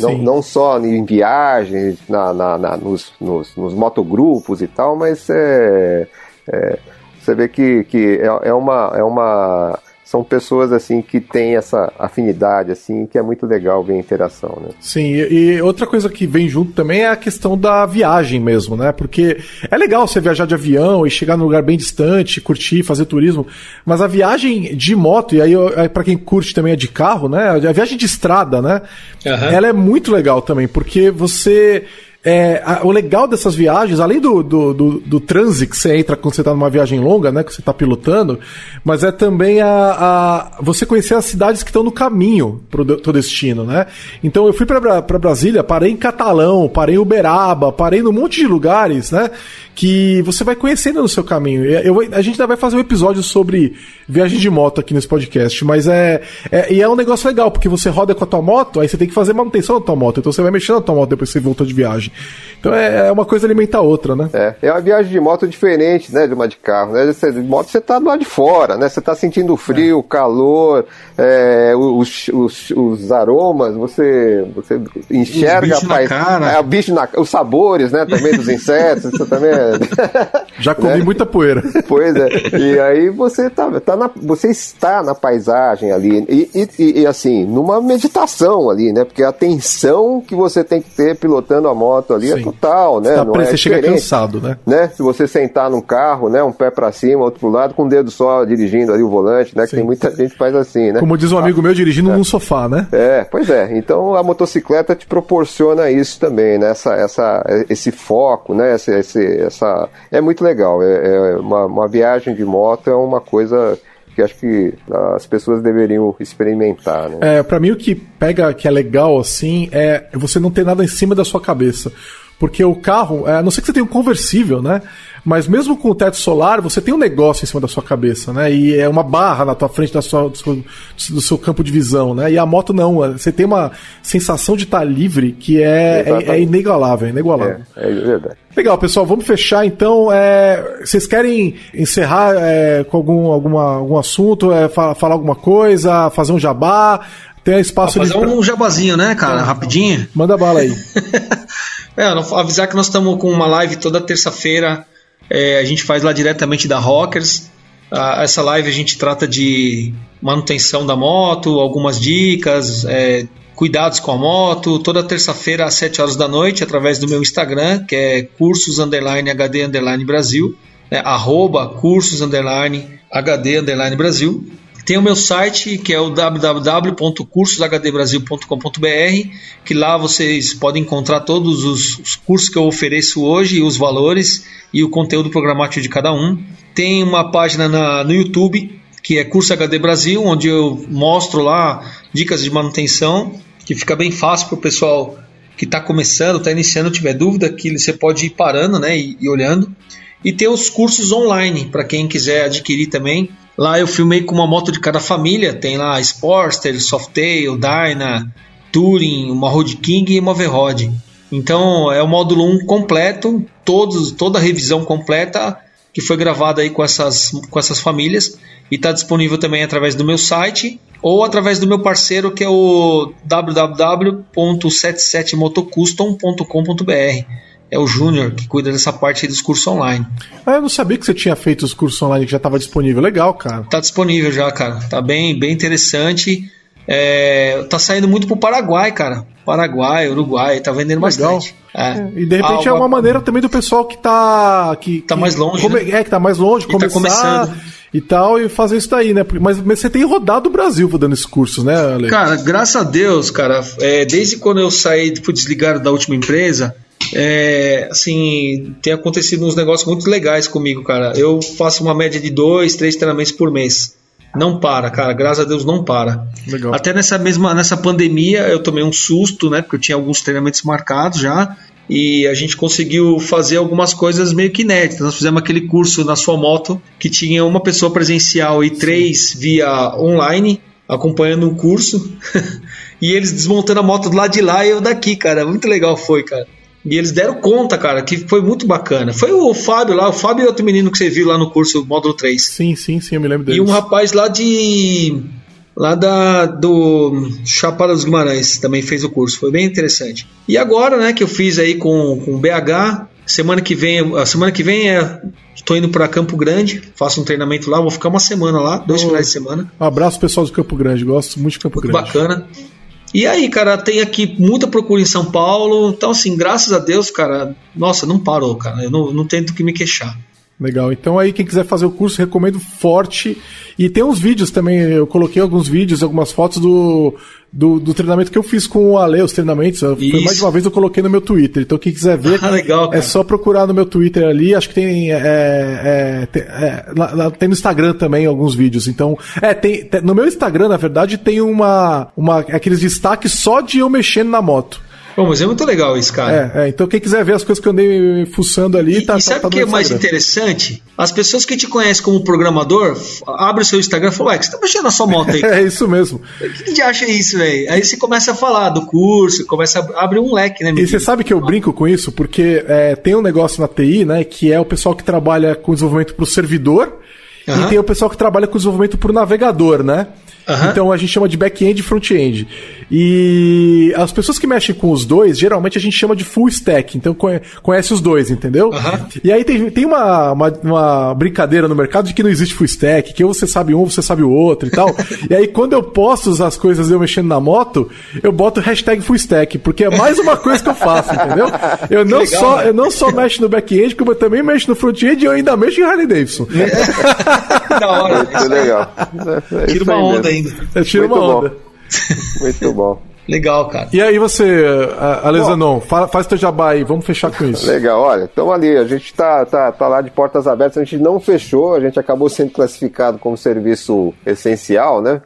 Não, não só em viagens, na, na, na nos, nos, nos, motogrupos e tal, mas é, é, você vê que, que é, é, uma, é uma são pessoas assim que têm essa afinidade assim que é muito legal ver a interação né? Sim e, outra coisa que vem junto também é a questão da viagem mesmo né? Porque é legal você viajar de avião e chegar num lugar bem distante curtir fazer turismo mas a viagem de moto e aí para quem curte também é de carro né? A viagem de estrada né? Uhum. ela é muito legal também porque você é, a, o legal dessas viagens, além do, do, do, do transe que você entra quando você está numa viagem longa, né? Que você está pilotando, mas é também a, a você conhecer as cidades que estão no caminho para o destino, né? Então eu fui para Brasília, parei em Catalão, parei em Uberaba, parei num monte de lugares, né? Que você vai conhecendo no seu caminho. Eu, a gente ainda vai fazer um episódio sobre viagem de moto aqui nesse podcast, mas é, é, e é um negócio legal, porque você roda com a tua moto, aí você tem que fazer manutenção da tua moto, então você vai mexendo na tua moto depois que você voltou de viagem. Então é, é uma coisa alimenta a outra, né? É, é uma viagem de moto diferente, né, de uma de carro, né? Você, de moto você tá do lado de fora, né? Você tá sentindo o frio, o calor, é, os, os, os, aromas, você, você enxerga a paz, é, o bicho na, os sabores, né, também dos insetos, isso também é... Já comi né? muita poeira. Pois é. E aí você tá, tá na, você está na paisagem ali e, e, e assim, numa meditação ali, né? Porque a atenção que você tem que ter pilotando a moto ali é Sim. é total, né? Você, tá, é você chega cansado, né? né? Se você sentar num carro, né? Um pé para cima, outro pro lado, com o dedo só dirigindo ali o volante, né? Que tem muita gente que faz assim, né? Como diz um amigo meu, dirigindo é. num sofá, né? É, pois é. Então a motocicleta te proporciona isso também, né? Essa, essa, esse foco, né? Esse, esse, essa... É muito legal. É, é uma, uma viagem de moto é uma coisa que acho que as pessoas deveriam experimentar, né? É, para mim o que pega que é legal assim é você não ter nada em cima da sua cabeça. Porque o carro, é, a não ser que você tenha um conversível, né? Mas mesmo com o teto solar, você tem um negócio em cima da sua cabeça, né? E é uma barra na tua frente da sua, do, seu, do seu campo de visão, né? E a moto não, você tem uma sensação de estar livre que é, é, é inigualável, é inigualável. É, é verdade. Legal, pessoal, vamos fechar então. É, vocês querem encerrar é, com algum, alguma, algum assunto, é, falar, falar alguma coisa, fazer um jabá? Tem espaço ah, Fazer um jabazinho, né, cara? Rapidinho. Manda bala aí. é, avisar que nós estamos com uma live toda terça-feira é, a gente faz lá diretamente da Rockers. essa live a gente trata de manutenção da moto, algumas dicas, é, cuidados com a moto, toda terça-feira às 7 horas da noite, através do meu Instagram, que é cursos underline HD underline Brasil, né, arroba cursos underline HD underline Brasil. Tem o meu site, que é o www.cursoshdbrasil.com.br, que lá vocês podem encontrar todos os, os, cursos que eu ofereço hoje, os valores e o conteúdo programático de cada um. Tem uma página na, no YouTube, que é Curso HD Brasil, onde eu mostro lá dicas de manutenção, que fica bem fácil para o pessoal que está começando, está iniciando, tiver dúvida, que você pode ir parando né, e, e olhando. E tem os cursos online, para quem quiser adquirir também Lá eu filmei com uma moto de cada família, tem lá Sportster, Softail, Dyna, Touring, uma Road King e uma V-Rod. Então é o módulo 1 completo, todos, toda a revisão completa que foi gravada aí com essas, com essas famílias. E está disponível também através do meu site ou através do meu parceiro que é o www.77motocustom.com.br é o Júnior que cuida dessa parte dos cursos online. Ah, eu não sabia que você tinha feito os cursos online que já estava disponível. Legal, cara. Tá disponível já, cara. Tá bem, bem interessante. É, tá saindo muito pro Paraguai, cara. Paraguai, Uruguai, tá vendendo Legal. bastante. É. E de repente ah, é uma maneira também do pessoal que tá. Que, tá mais longe. Come, né? É, que tá mais longe, tá começar. Tá e tal, e fazer isso daí, né? Mas, mas, você tem rodado o Brasil dando esses cursos, né, Ale? Cara, graças a Deus, cara, é, desde quando eu saí, fui desligado da última empresa, é, assim, tem acontecido uns negócios muito legais comigo, cara. Eu faço uma média de dois, três treinamentos por mês. Não para, cara. Graças a Deus não para. Legal. Até nessa mesma nessa pandemia eu tomei um susto, né? Porque eu tinha alguns treinamentos marcados já e a gente conseguiu fazer algumas coisas meio que inéditas. Nós fizemos aquele curso na sua moto que tinha uma pessoa presencial e três via online acompanhando um curso e eles desmontando a moto do lado de lá e eu daqui, cara. Muito legal foi, cara. E eles deram conta, cara, que foi muito bacana. Foi o Fábio lá, o Fábio e outro menino que você viu lá no curso módulo 3. Sim, sim, sim, eu me lembro deles. E um rapaz lá de. lá da, do Chapada dos Guimarães também fez o curso. Foi bem interessante. E agora, né, que eu fiz aí com, com o BH, semana que vem, a semana que vem é. Estou indo para Campo Grande, faço um treinamento lá, vou ficar uma semana lá, dois oh, finais de semana. Um abraço pessoal do Campo Grande, gosto muito de Campo muito Grande. Bacana. E aí, cara, tem aqui muita procura em São Paulo. Então, assim, graças a Deus, cara, nossa, não parou, cara. Eu não, não tenho do que me queixar. Legal. Então aí quem quiser fazer o curso, recomendo forte. E tem uns vídeos também, eu coloquei alguns vídeos, algumas fotos do, do, do treinamento que eu fiz com o Ale, os treinamentos. Foi mais de uma vez eu coloquei no meu Twitter. Então quem quiser ver, ah, legal, é só procurar no meu Twitter ali. Acho que tem, é, é, tem, é, lá, lá, tem no Instagram também alguns vídeos. Então, é, tem, tem, no meu Instagram, na verdade, tem uma, uma aqueles destaques só de eu mexendo na moto. Bom, mas é muito legal isso, cara. É, é, então quem quiser ver as coisas que eu andei fuçando ali, e, tá E sabe tá, o que é mais interessante? As pessoas que te conhecem como programador, abrem o seu Instagram e falam, ué, que você tá mexendo na sua moto aí? é isso mesmo. O que, que acha isso, velho? Aí você começa a falar do curso, começa a abrir um leque, né? E você sabe que eu brinco com isso? Porque é, tem um negócio na TI, né, que é o pessoal que trabalha com desenvolvimento para o servidor, Uhum. E tem o pessoal que trabalha com desenvolvimento por navegador, né? Uhum. Então a gente chama de back-end e front-end. E as pessoas que mexem com os dois, geralmente a gente chama de full stack. Então conhece os dois, entendeu? Uhum. E aí tem, tem uma, uma, uma, brincadeira no mercado de que não existe full stack, que ou você sabe um, você sabe o outro e tal. e aí quando eu posto as coisas eu mexendo na moto, eu boto hashtag full stack, porque é mais uma coisa que eu faço, entendeu? Eu não, legal, só, eu não só mexo no back-end, como eu também mexo no front-end e eu ainda mexo em Harley Davidson. da hora. Legal. É Tira uma onda ainda. Eu tiro uma onda. Bom. Muito bom. Legal, cara. E aí você, Alezanon, faz, faz teu jabá aí, vamos fechar com isso. Legal, olha, então ali, a gente tá, tá, tá lá de portas abertas, a gente não fechou, a gente acabou sendo classificado como serviço essencial, né?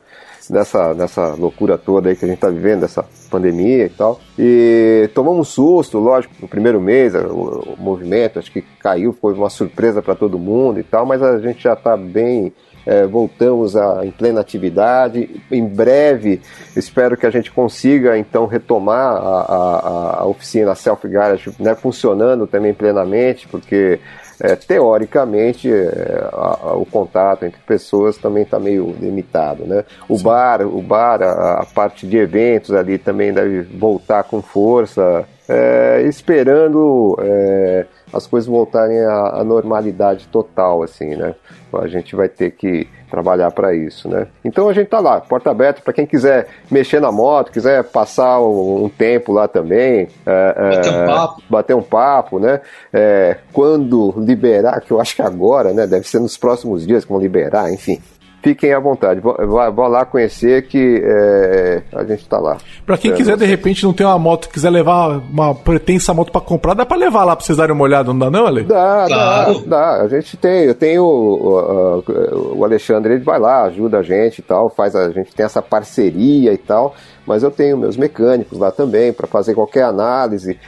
Nessa, nessa loucura toda aí que a gente tá vivendo, essa pandemia e tal. E tomamos um susto, lógico, no primeiro mês, o, o movimento, acho que caiu, foi uma surpresa para todo mundo e tal, mas a gente já tá bem é, voltamos a, em plena atividade. Em breve, espero que a gente consiga então retomar a, a, a oficina Self Garage né, funcionando também plenamente, porque é, teoricamente é, a, a, o contato entre pessoas também está meio limitado, né? O Sim. bar, o bar, a, a, parte de eventos ali também deve voltar com força, é, esperando é, as coisas voltarem à, à normalidade total, assim, né? A gente vai ter que trabalhar para isso, né? Então a gente tá lá, porta aberta para quem quiser mexer na moto, quiser passar um, um tempo lá também, é, bater, um papo. bater um papo, né? É, quando liberar, que eu acho que agora, né? Deve ser nos próximos dias que vão liberar, enfim fiquem à vontade. Vou, vou lá conhecer que é, a gente está lá. Para quem é, quiser, de repente, não tem uma moto, quiser levar uma pretensa moto para comprar, dá para levar lá para vocês darem uma olhada, não dá não, Ale? Dá, claro. dá, dá. A gente tem, eu tenho o, o, o Alexandre, ele vai lá, ajuda a gente e tal, faz a, a gente tem essa parceria e tal mas eu tenho meus mecânicos lá também para fazer qualquer análise.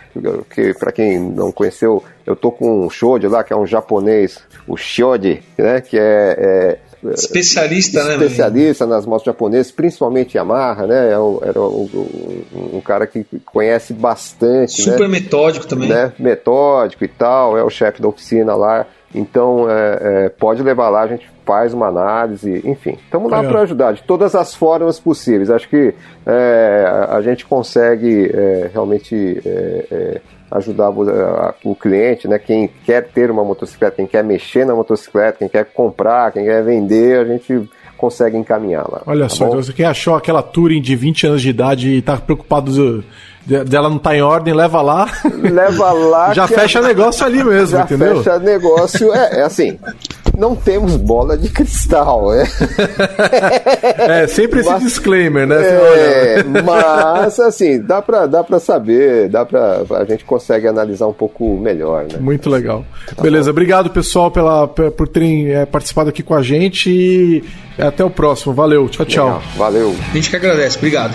Que para quem não conheceu, eu tô com um Shode lá que é um japonês, o Shode, né? Que é, é especialista, né? Especialista nas motos japonesas, principalmente Yamaha, né? É era um, um cara que conhece bastante. Super né? metódico também. Né? Metódico e tal, é o chefe da oficina lá. Então, é, é, pode levar lá, a gente faz uma análise, enfim. Estamos lá para ajudar de todas as formas possíveis. Acho que é, a gente consegue é, realmente é, é, ajudar o cliente, né? Quem quer ter uma motocicleta, quem quer mexer na motocicleta, quem quer comprar, quem quer vender, a gente consegue encaminhar lá. Olha tá só, então você quem achou aquela Touring de 20 anos de idade e está preocupado dela não tá em ordem, leva lá. Leva lá. já fecha é... negócio ali mesmo, já entendeu? Fecha negócio. É, é assim. Não temos bola de cristal, é. é, sempre esse mas, disclaimer, né? É, mas, assim, dá pra, dá pra saber, dá pra. A gente consegue analisar um pouco melhor, né? Muito legal. Tá Beleza, bom. obrigado, pessoal, pela, por terem é, participado aqui com a gente e até o próximo. Valeu, tchau, tchau. Legal, valeu. A gente que agradece, obrigado.